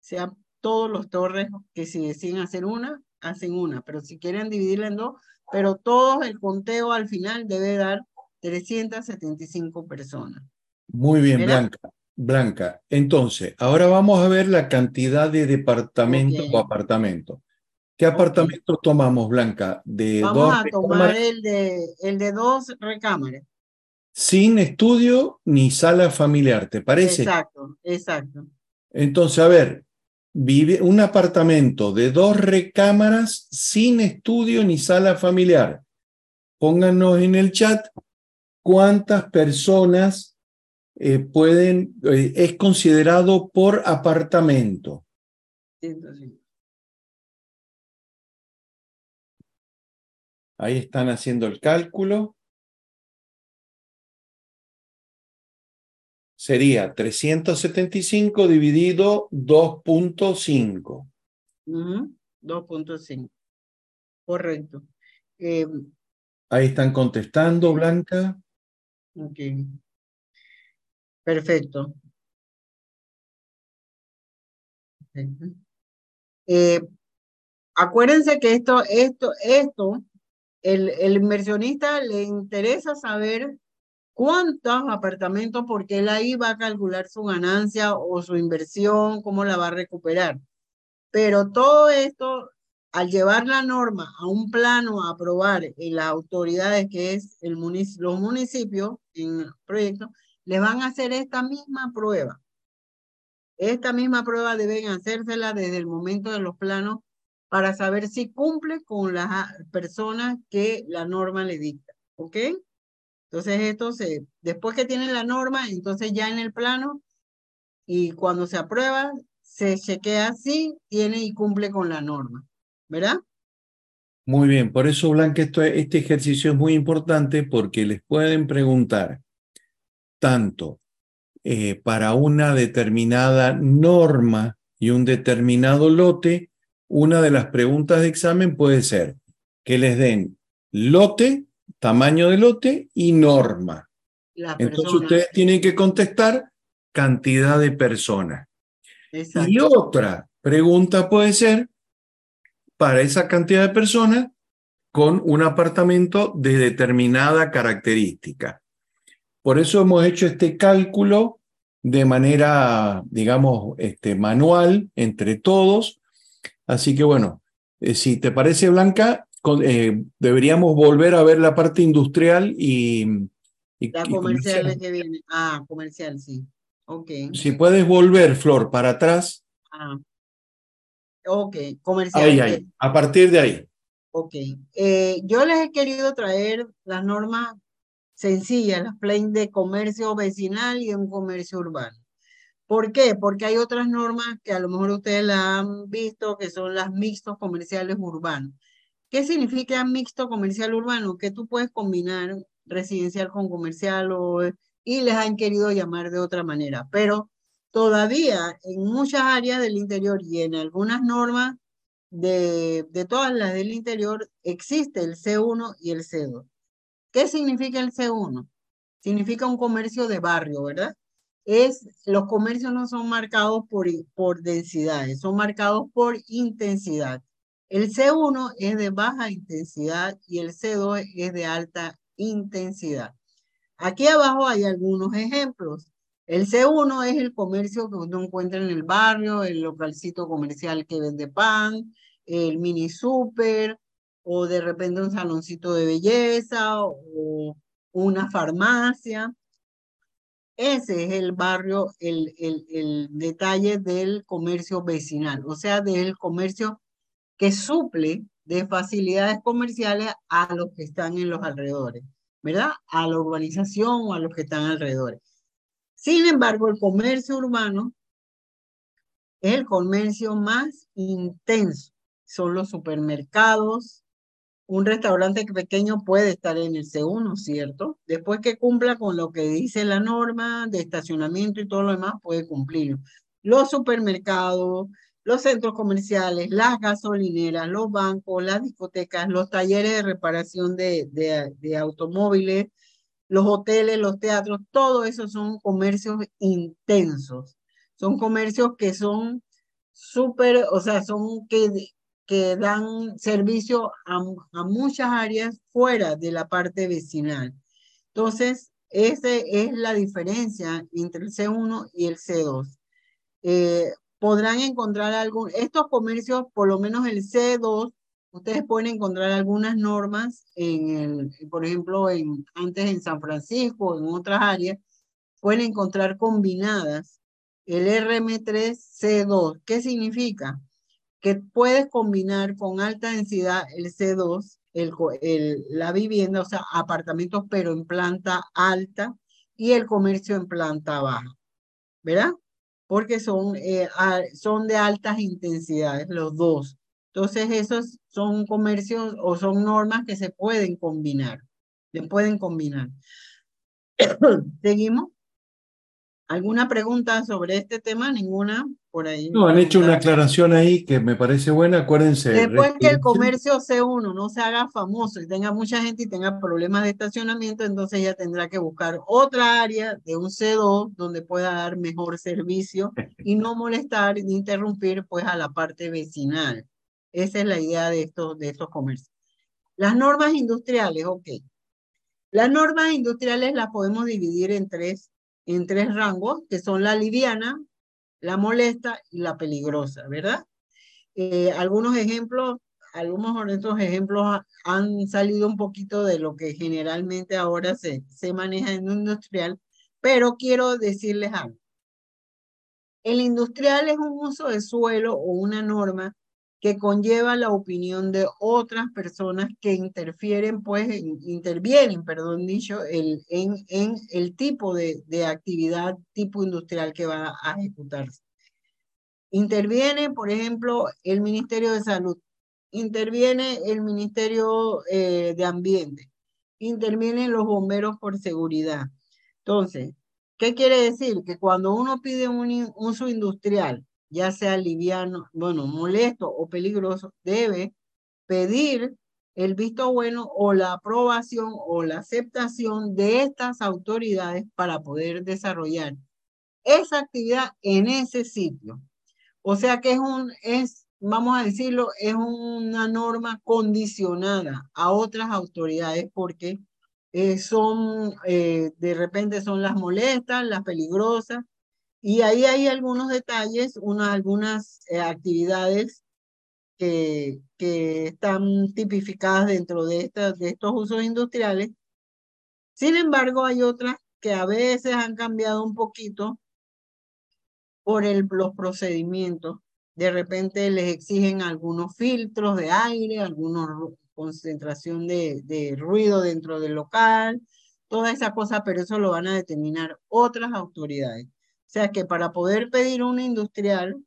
sea todos los torres que si deciden hacer una, hacen una, pero si quieren dividirla en dos, pero todo el conteo al final debe dar 375 personas. Muy bien, ¿Verdad? Blanca. Blanca. Entonces, ahora vamos a ver la cantidad de departamentos Ok. o apartamentos. ¿Qué apartamentos tomamos, Blanca? De Vamos dos a tomar el de, el de dos recámaras. sin estudio ni sala familiar, ¿te parece? Exacto, exacto. Entonces, a ver, vive un apartamento de dos recámaras sin estudio ni sala familiar. Pónganos en el chat cuántas personas eh, pueden, eh, es considerado por apartamento. 105. Ahí están haciendo el cálculo. Sería 375 dividido 2.5. Ujú, 2.5. Correcto. Eh, Ahí están contestando, Blanca. ok. Perfecto. Eh, acuérdense que esto, esto, esto, el, el inversionista le interesa saber cuántos apartamentos, porque él ahí va a calcular su ganancia o su inversión, cómo la va a recuperar. Pero todo esto, al llevar la norma a un plano a aprobar en las autoridades, que es el munic- los municipios en el proyecto, les van a hacer esta misma prueba. Esta misma prueba deben hacérsela desde el momento de los planos para saber si cumple con las personas que la norma le dicta. ¿Ok? Entonces, esto se, después que tienen la norma, entonces ya en el plano y cuando se aprueba, se chequea si tiene y cumple con la norma. ¿Verdad? Muy bien, por eso, Blanca, esto, este ejercicio es muy importante porque les pueden preguntar tanto eh, para una determinada norma y un determinado lote, una de las preguntas de examen puede ser que les den lote, tamaño de lote y norma. Entonces ustedes tienen que contestar cantidad de personas. Exacto. Y otra pregunta puede ser para esa cantidad de personas con un apartamento de determinada característica. Por eso hemos hecho este cálculo de manera, digamos, este, manual entre todos. Así que bueno, eh, si te parece, Blanca, con- eh, deberíamos volver a ver la parte industrial y, y- La y comercial es comercial. que viene. Ah, comercial, sí. Ok. Si puedes volver, Flor, para atrás. Ah. Ok, comercial. Ahí, ahí. A partir de ahí. Ok. Eh, yo les he querido traer las normas sencillas, las plain de comercio vecinal y un comercio urbano. ¿Por qué? Porque hay otras normas que a lo mejor ustedes la han visto, que son las mixtos comerciales urbanos. ¿Qué significa mixto comercial urbano? Que tú puedes combinar residencial con comercial o, y les han querido llamar de otra manera. Pero todavía en muchas áreas del interior y en algunas normas de, de todas las del interior existe el C1 y el C2. ¿Qué significa el C1? Significa un comercio de barrio, ¿verdad? Es, los comercios no son marcados por, por densidades, son marcados por intensidad. El C1 es de baja intensidad y el C2 es de alta intensidad. Aquí abajo hay algunos ejemplos. El C1 es el comercio que uno encuentra en el barrio, el localcito comercial que vende pan, el mini super, o de repente un saloncito de belleza, o una farmacia. Ese es el barrio, el, el, el detalle del comercio vecinal, o sea, del comercio que suple de facilidades comerciales a los que están en los alrededores, ¿verdad? A la urbanización o a los que están alrededor. Sin embargo, el comercio urbano es el comercio más intenso. Son los supermercados. Un restaurante pequeño puede estar en el C1, ¿cierto? Después que cumpla con lo que dice la norma de estacionamiento y todo lo demás, puede cumplirlo. Los supermercados, los centros comerciales, las gasolineras, los bancos, las discotecas, los talleres de reparación de, de, automóviles, los hoteles, los teatros, todo eso son comercios intensos. Son comercios que son súper, o sea, son que, que dan servicio a, a, muchas áreas fuera de la parte vecinal. Entonces, esa es la diferencia entre el C1 y el C2. Eh, podrán encontrar algún, estos comercios, por lo menos el C2, ustedes pueden encontrar algunas normas en el, por ejemplo, en, antes en San Francisco, en otras áreas, pueden encontrar combinadas el RM3C2. ¿Qué significa? Que puedes combinar con alta densidad el C2, el, la vivienda, o sea, apartamentos, pero en planta alta y el comercio en planta baja. ¿Verdad? Porque son, eh, son de altas intensidades los dos. Entonces, esos son comercios o son normas que se pueden combinar. Se pueden combinar. [COUGHS] ¿Seguimos? ¿Alguna pregunta sobre este tema? Ninguna por ahí. No, han hecho una aclaración ahí que me parece buena. Acuérdense. Después que el comercio C1 no se haga famoso y tenga mucha gente y tenga problemas de estacionamiento, entonces ya tendrá que buscar otra área de un C2 donde pueda dar mejor servicio y no molestar ni interrumpir pues a la parte vecinal. Esa es la idea de estos, de estos comercios. Las normas industriales, ok. Las normas industriales las podemos dividir en tres, en tres rangos, que son la liviana, la molesta y la peligrosa, ¿verdad? Eh, algunos ejemplos, algunos de estos ejemplos han salido un poquito de lo que generalmente ahora se, se maneja en un industrial, pero quiero decirles algo. El industrial es un uso de suelo o una norma que conlleva la opinión de otras personas que interfieren, pues, intervienen, perdón dicho, el, en, en el tipo de, de actividad tipo industrial que va a ejecutarse. Interviene, por ejemplo, el Ministerio de Salud, interviene el Ministerio eh, de Ambiente, intervienen los bomberos por seguridad. Entonces, ¿qué quiere decir? Que cuando uno pide un uso industrial ya sea liviano, bueno, molesto o peligroso, debe pedir el visto bueno o la aprobación o la aceptación de estas autoridades para poder desarrollar esa actividad en ese sitio. O sea que es un, es, vamos a decirlo, es una norma condicionada a otras autoridades porque eh, son, eh, de repente son las molestas, las peligrosas, y ahí hay algunos detalles, una, algunas eh, actividades que, que están tipificadas dentro de, estas, de estos usos industriales. Sin embargo, hay otras que a veces han cambiado un poquito por el, los procedimientos. De repente les exigen algunos filtros de aire, alguna concentración de, de ruido dentro del local, toda esa cosa, pero eso lo van a determinar otras autoridades. O sea que para poder pedir un industrial,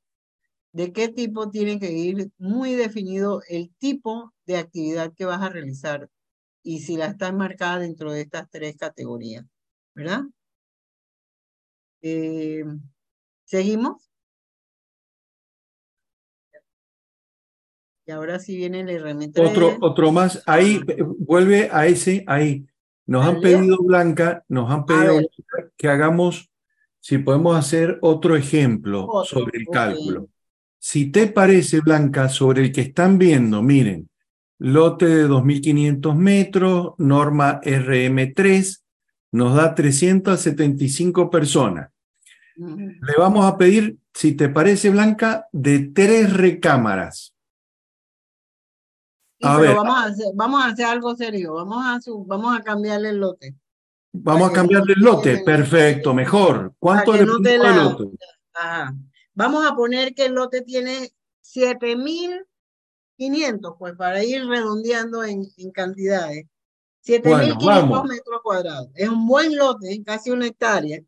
de qué tipo tiene que ir muy definido el tipo de actividad que vas a realizar y si la está marcada dentro de estas tres categorías, ¿verdad? Eh, ¿Seguimos? Y ahora sí viene el rm Otro, otro más, ahí, vuelve a ese, ahí. Nos han pedido, Blanca, nos han pedido que hagamos, si podemos hacer otro ejemplo sobre el cálculo. Si te parece, Blanca, sobre el que están viendo, miren, lote de 2.500 metros, norma RM3, nos da 375 personas. Le vamos a pedir, si te parece, Blanca, de tres recámaras. A ver. Vamos a, hacer, vamos a hacer algo serio, vamos a, vamos a cambiarle el lote. Vamos a cambiarle el lote, perfecto, mejor. ¿Cuánto le ponemos el lote? Vamos a poner que el lote tiene 7.500, pues para ir redondeando en, en cantidades. 7.500 metros cuadrados. Es un buen lote, casi una hectárea.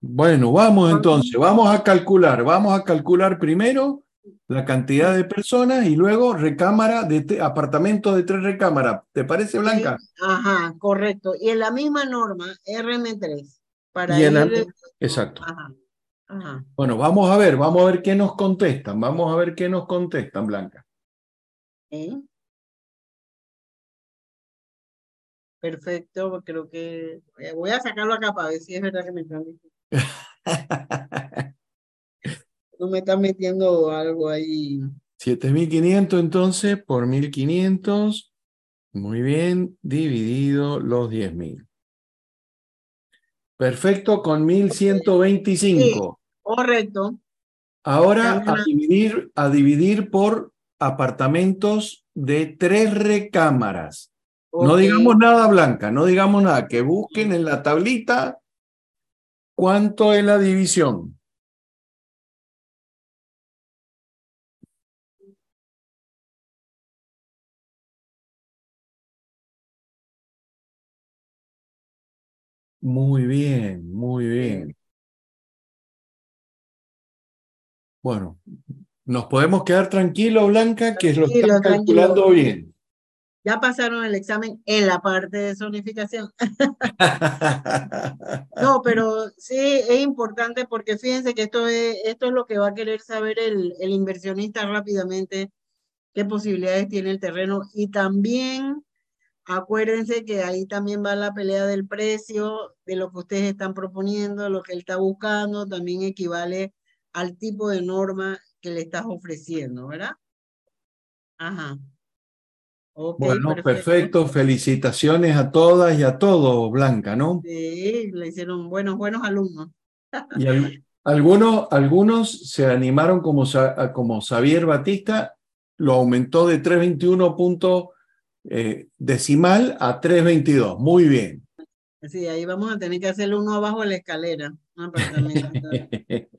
Bueno, vamos entonces, vamos a calcular, vamos a calcular primero la cantidad de personas y luego recámara de apartamento de tres recámaras. ¿Te parece, Blanca? ajá, correcto. Y en la misma norma, RM3. Para Exacto. Ajá, Bueno, vamos a ver, vamos a ver qué nos contestan. Vamos a ver qué nos contestan, Blanca. Perfecto, creo que voy a sacarlo acá para ver si es verdad que me están diciendo. [LAUGHS] no me está metiendo algo ahí. 7500 entonces por 1500. Muy bien, dividido los 10.000. Perfecto, con 1125. correcto. Ahora a dividir, a dividir por apartamentos de tres recámaras. No digamos nada blanca, no digamos nada, que busquen en la tablita cuánto es la división. Muy bien, muy bien. Bueno, nos podemos quedar tranquilos, Blanca, que lo están calculando bien. Ya pasaron el examen en la parte de zonificación. [LAUGHS] no, pero sí es importante porque fíjense que esto es, esto es lo que va a querer saber el, el inversionista rápidamente, qué posibilidades tiene el terreno y también Acuérdense que ahí también va la pelea del precio, de lo que ustedes están proponiendo, lo que él está buscando, también equivale al tipo de norma que le estás ofreciendo, ¿verdad? Ajá. bueno, perfecto. Felicitaciones a todas y a todos, Blanca, ¿no? Sí, le hicieron buenos, buenos alumnos. y algunos, algunos se animaron como, como Xavier Batista, lo aumentó de 321 eh, decimal a 322. Muy bien. Sí, ahí vamos a tener que hacerle uno abajo de la escalera. [LAUGHS]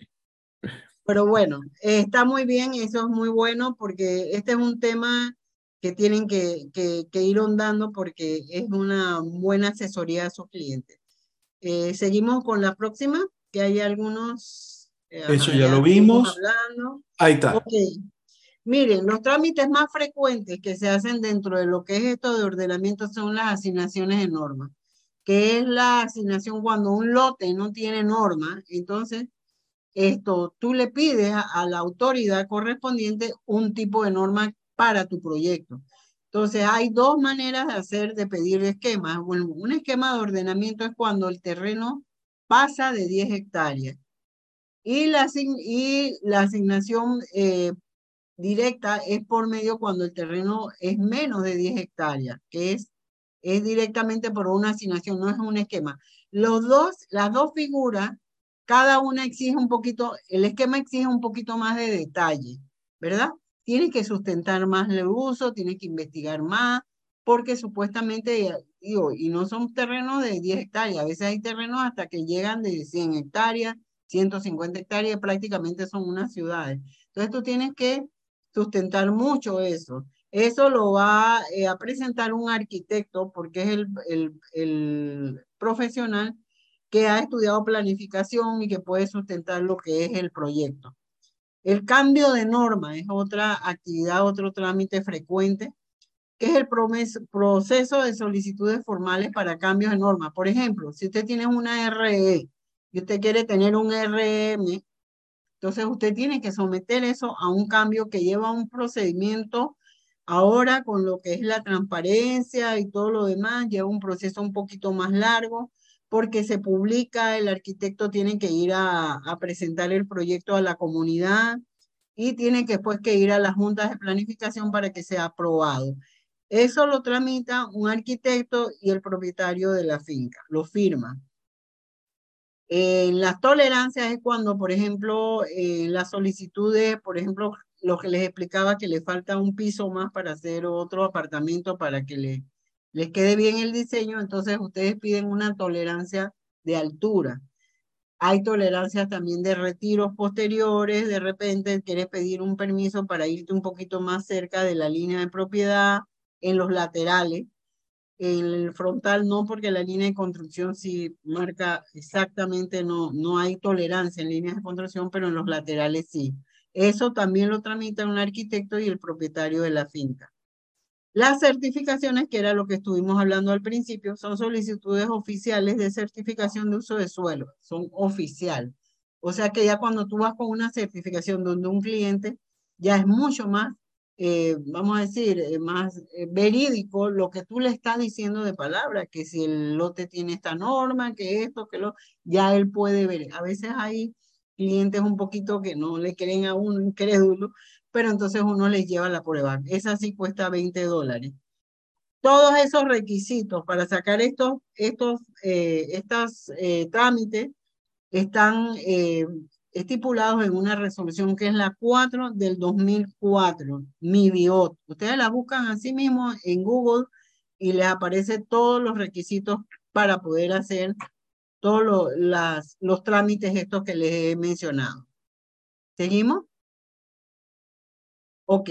Pero bueno, está muy bien, eso es muy bueno porque este es un tema que tienen que, que, ir ondando porque es una buena asesoría a sus clientes. Eh, seguimos con la próxima, que hay algunos... Eh, eso ya, lo vimos. Ahí está. Miren, los trámites más frecuentes que se hacen dentro de lo que es esto de ordenamiento son las asignaciones de norma, que es la asignación cuando un lote no tiene norma, entonces esto tú le pides a, la autoridad correspondiente un tipo de norma para tu proyecto. Entonces hay dos maneras de hacer, de pedir esquemas. Bueno, un esquema de ordenamiento es cuando el terreno pasa de 10 hectáreas. Y la, y la asignación eh, directa es por medio cuando el terreno es menos de 10 hectáreas, que es, es directamente por una asignación, no es un esquema. Los dos, las dos figuras, cada una exige un poquito, el esquema exige un poquito más de detalle, ¿verdad? Tiene que sustentar más el uso, tiene que investigar más, porque supuestamente, digo, y no son terrenos de 10 hectáreas, a veces hay terrenos hasta que llegan de 100 hectáreas, 150 hectáreas, prácticamente son unas ciudades. Entonces tú tienes que sustentar mucho eso. Eso lo va eh, a presentar un arquitecto porque es el, el, profesional que ha estudiado planificación y que puede sustentar lo que es el proyecto. El cambio de norma es otra actividad, otro trámite frecuente, que es el proceso de solicitudes formales para cambios de norma. Por ejemplo, si usted tiene una RE y usted quiere tener un RM, entonces usted tiene que someter eso a un cambio que lleva un procedimiento ahora con lo que es la transparencia y todo lo demás, lleva un proceso un poquito más largo porque se publica, el arquitecto tiene que ir a, a presentar el proyecto a la comunidad y tiene que después que ir a las juntas de planificación para que sea aprobado. Eso lo tramita un arquitecto y el propietario de la finca, lo firma. En las tolerancias es cuando, por ejemplo, en las solicitudes, por ejemplo, lo que les explicaba que le falta un piso más para hacer otro apartamento para que le, les quede bien el diseño, entonces ustedes piden una tolerancia de altura. Hay tolerancias también de retiros posteriores, de repente quieres pedir un permiso para irte un poquito más cerca de la línea de propiedad en los laterales el frontal no, porque la línea de construcción sí marca exactamente, no, no hay tolerancia en líneas de construcción, pero en los laterales sí. Eso también lo tramita un arquitecto y el propietario de la finca. Las certificaciones, que era lo que estuvimos hablando al principio, son solicitudes oficiales de certificación de uso de suelo, son oficial. O sea que ya cuando tú vas con una certificación donde un cliente, ya es mucho más eh, vamos a decir, eh, más eh, verídico lo que tú le estás diciendo de palabra, que si el lote tiene esta norma, que esto, que lo, ya él puede ver. A veces hay clientes un poquito que no le creen a uno incrédulo, pero entonces uno les lleva la prueba. Esa sí cuesta 20 dólares. Todos esos requisitos para sacar estos, estos, estos trámites están estipulados en una resolución que es la 4 del 2004, MIBIOT. Ustedes la buscan así mismo en Google y les aparece todos los requisitos para poder hacer todos las, los trámites estos que les he mencionado. ¿Seguimos? Ok.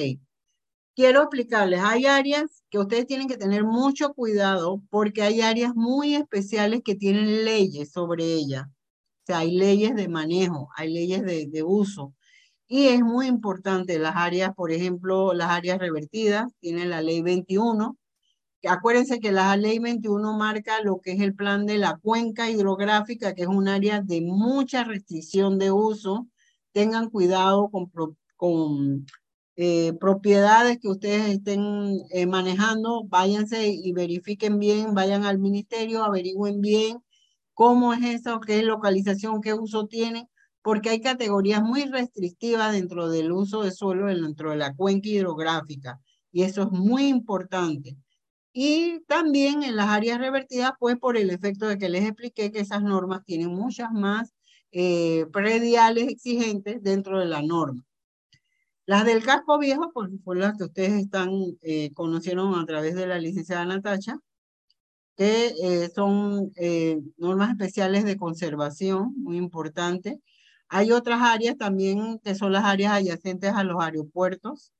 Quiero explicarles, hay áreas que ustedes tienen que tener mucho cuidado porque hay áreas muy especiales que tienen leyes sobre ellas hay leyes de manejo, hay leyes de, uso. Y es muy importante las áreas, por ejemplo, las áreas revertidas, tiene la ley 21. Acuérdense que la ley 21 marca lo que es el plan de la cuenca hidrográfica, que es un área de mucha restricción de uso. Tengan cuidado con, con eh, propiedades que ustedes estén eh, manejando, váyanse y verifiquen bien, vayan al ministerio, averigüen bien cómo es eso, qué localización, qué uso tiene, porque hay categorías muy restrictivas dentro del uso de suelo, dentro de la cuenca hidrográfica, y eso es muy importante. Y también en las áreas revertidas, pues por el efecto de que les expliqué que esas normas tienen muchas más eh, prediales exigentes dentro de la norma. Las del casco viejo, pues por las que ustedes están, eh, conocieron a través de la licenciada Natacha, que eh, son eh, normas especiales de conservación, muy importante. Hay otras áreas también que son las áreas adyacentes a los aeropuertos.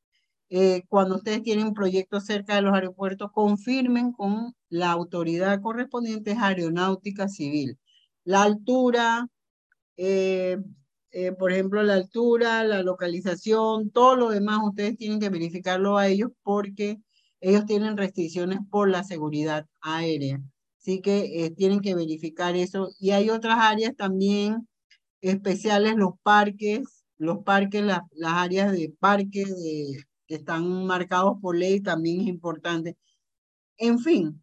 Eh, cuando ustedes tienen proyectos cerca de los aeropuertos, confirmen con la autoridad correspondiente aeronáutica civil. La altura, por ejemplo, la altura, la localización, todo lo demás, ustedes tienen que verificarlo a ellos porque ellos tienen restricciones por la seguridad aérea. Así que eh, tienen que verificar eso. Y hay otras áreas también especiales, los parques, los parques, las áreas de parques de, que están marcados por ley también es importante. En fin,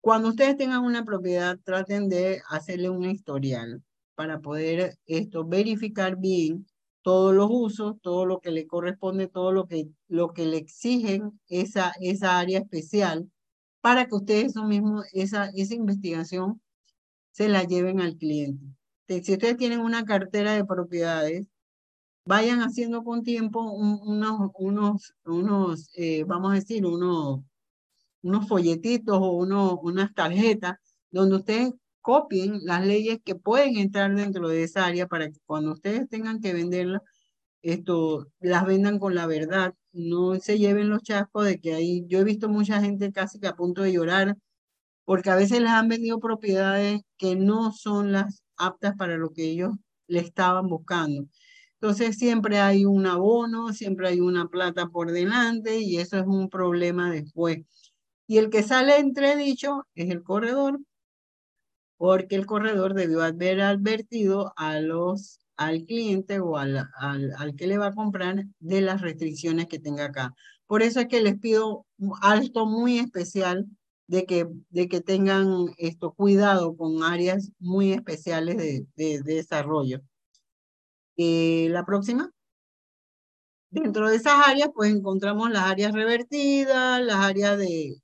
cuando ustedes tengan una propiedad, traten de hacerle un historial para poder esto verificar bien todos los usos, todo lo que le corresponde, todo lo que, lo que le exigen esa, esa área especial, para que ustedes eso mismo, esa, esa investigación se la lleven al cliente. Si ustedes tienen una cartera de propiedades, vayan haciendo con tiempo unos, unos, unos eh, vamos a decir, unos, unos folletitos o unos, unas tarjetas donde ustedes copien las leyes que pueden entrar dentro de esa área para que cuando ustedes tengan que venderlas, esto, las vendan con la verdad, no se lleven los chascos de que ahí, yo he visto mucha gente casi que a punto de llorar porque a veces les han vendido propiedades que no son las aptas para lo que ellos le estaban buscando. Entonces siempre hay un abono, siempre hay una plata por delante y eso es un problema después. Y el que sale entredicho es el corredor, porque el corredor debió haber advertido a los, al cliente o al, al, al que le va a comprar de las restricciones que tenga acá. Por eso es que les pido alto muy especial de que, de que tengan esto, cuidado con áreas muy especiales de, de, desarrollo. Eh, la próxima. Dentro de esas áreas, pues encontramos las áreas revertidas, las áreas de...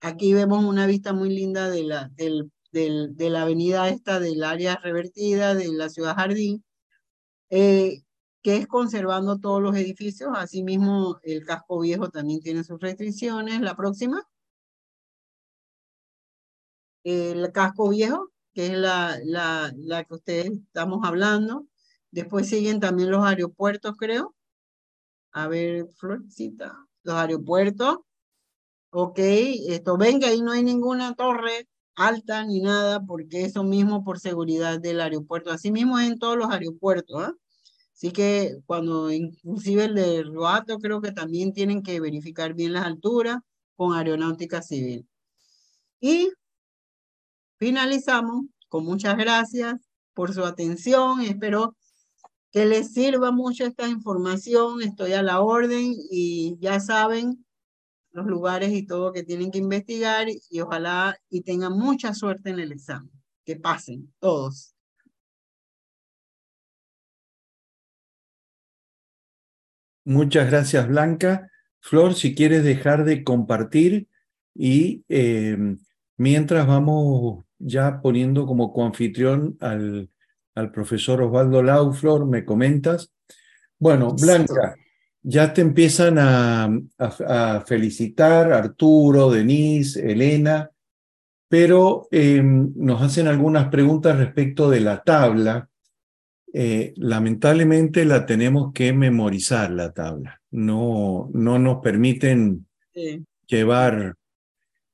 Aquí vemos una vista muy linda de la, del, de la avenida esta del área revertida de la ciudad jardín. Eh, que es conservando todos los edificios. Asimismo, el casco viejo también tiene sus restricciones. La próxima. El casco viejo, que es la, la, la que ustedes estamos hablando. Después siguen también los aeropuertos, creo. A ver, Florcita. Los aeropuertos. Ok, esto, ven que ahí no hay ninguna torre alta ni nada, porque eso mismo por seguridad del aeropuerto. Así mismo en todos los aeropuertos. ¿eh? Así que cuando inclusive el de Roato creo que también tienen que verificar bien las alturas con aeronáutica civil. Y finalizamos con muchas gracias por su atención. Espero que les sirva mucho esta información. Estoy a la orden y ya saben los lugares y todo que tienen que investigar y ojalá y tengan mucha suerte en el examen. Que pasen todos. Muchas gracias, Blanca. Flor, si quieres dejar de compartir y eh, mientras vamos ya poniendo como coanfitrión al, al profesor Osvaldo Lau, Flor, me comentas. Bueno, Blanca, ya te empiezan a, a, felicitar Arturo, Denise, Elena, pero eh, nos hacen algunas preguntas respecto de la tabla eh, lamentablemente la tenemos que memorizar la tabla. No, no nos permiten llevar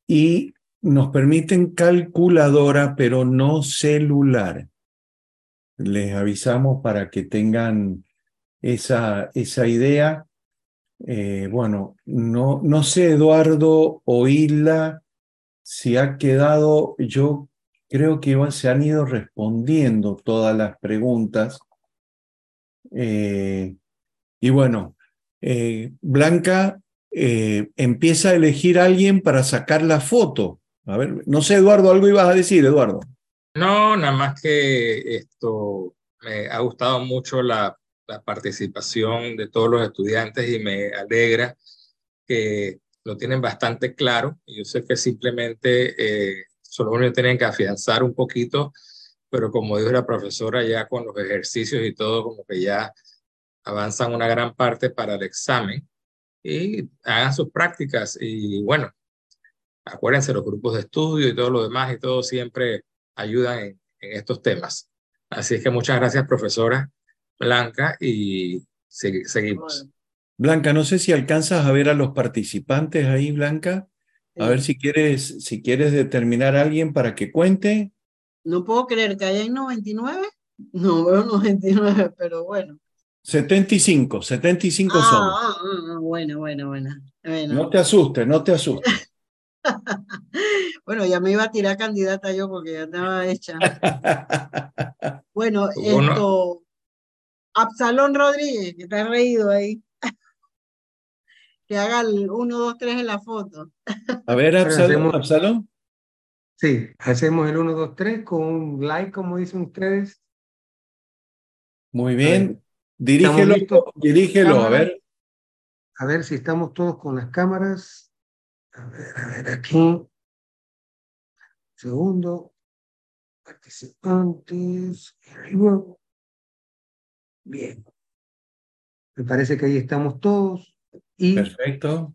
y nos permiten calculadora, pero no celular. Les avisamos para que tengan esa, esa idea. Eh, bueno, no, no sé, Eduardo o si ha quedado, yo creo que se han ido respondiendo todas las preguntas. Eh, y bueno, eh, Blanca empieza a elegir a alguien para sacar la foto. A ver, no sé, Eduardo, algo ibas a decir, Eduardo. No, nada más que esto me ha gustado mucho la, la participación de todos los estudiantes y me alegra que lo tienen bastante claro. Yo sé que simplemente solo uno tienen que afianzar un poquito, pero como dijo la profesora, ya con los ejercicios y todo, como que ya avanzan una gran parte para el examen y hagan sus prácticas y bueno, acuérdense, los grupos de estudio y todo lo demás y todo siempre ayudan en, estos temas. Así es que muchas gracias, profesora Blanca, y seguimos. Blanca, no sé si alcanzas a ver a los participantes ahí, Blanca. A ver si quieres, si quieres determinar a alguien para que cuente. No puedo creer que haya 99. No veo 99, pero bueno. 75, 75 son. Ah, ah, ah, bueno, bueno, bueno, No te asustes, no te asustes. [LAUGHS] bueno, ya me iba a tirar candidata yo porque ya estaba hecha. [LAUGHS] bueno, esto. Absalón Rodríguez, que está reído ahí que haga el 1, 2, 3 en la foto. A ver, Absalón. Sí, hacemos el 1, 2, 3 con un like, como dicen ustedes. Muy bien. Dirígelo, dirígelo, a ver. A ver si estamos todos con las cámaras. A ver, a ver, aquí. Segundo. Participantes. Bien. Me parece que ahí estamos todos. Perfecto.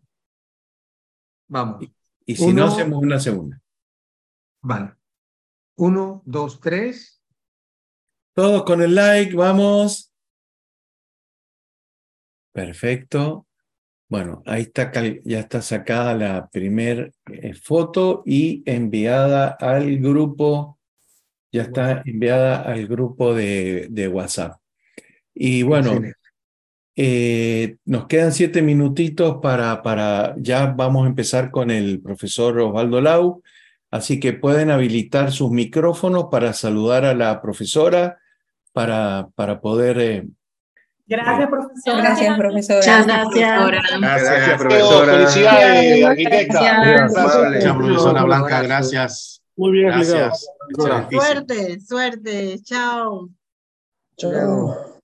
Vamos. Y, si no, hacemos una segunda. Vale. Uno, dos, tres. Todos con el like, vamos. Perfecto. Bueno, ahí está, ya está sacada la primer eh, foto y enviada al grupo, ya está enviada al grupo de, de WhatsApp. Y bueno, eh, nos quedan siete minutitos para, para, ya vamos a empezar con el profesor Osvaldo Lau, así que pueden habilitar sus micrófonos para saludar a la profesora, para, para poder eh, Gracias, profesora. Gracias, profesora. Muchas gracias. Gracias, profesora. Felicidades, arquitecta. Gracias. Muchas, profesora Blanca, gracias. Muy bien Gracias. Suerte, suerte. Chao. Chao.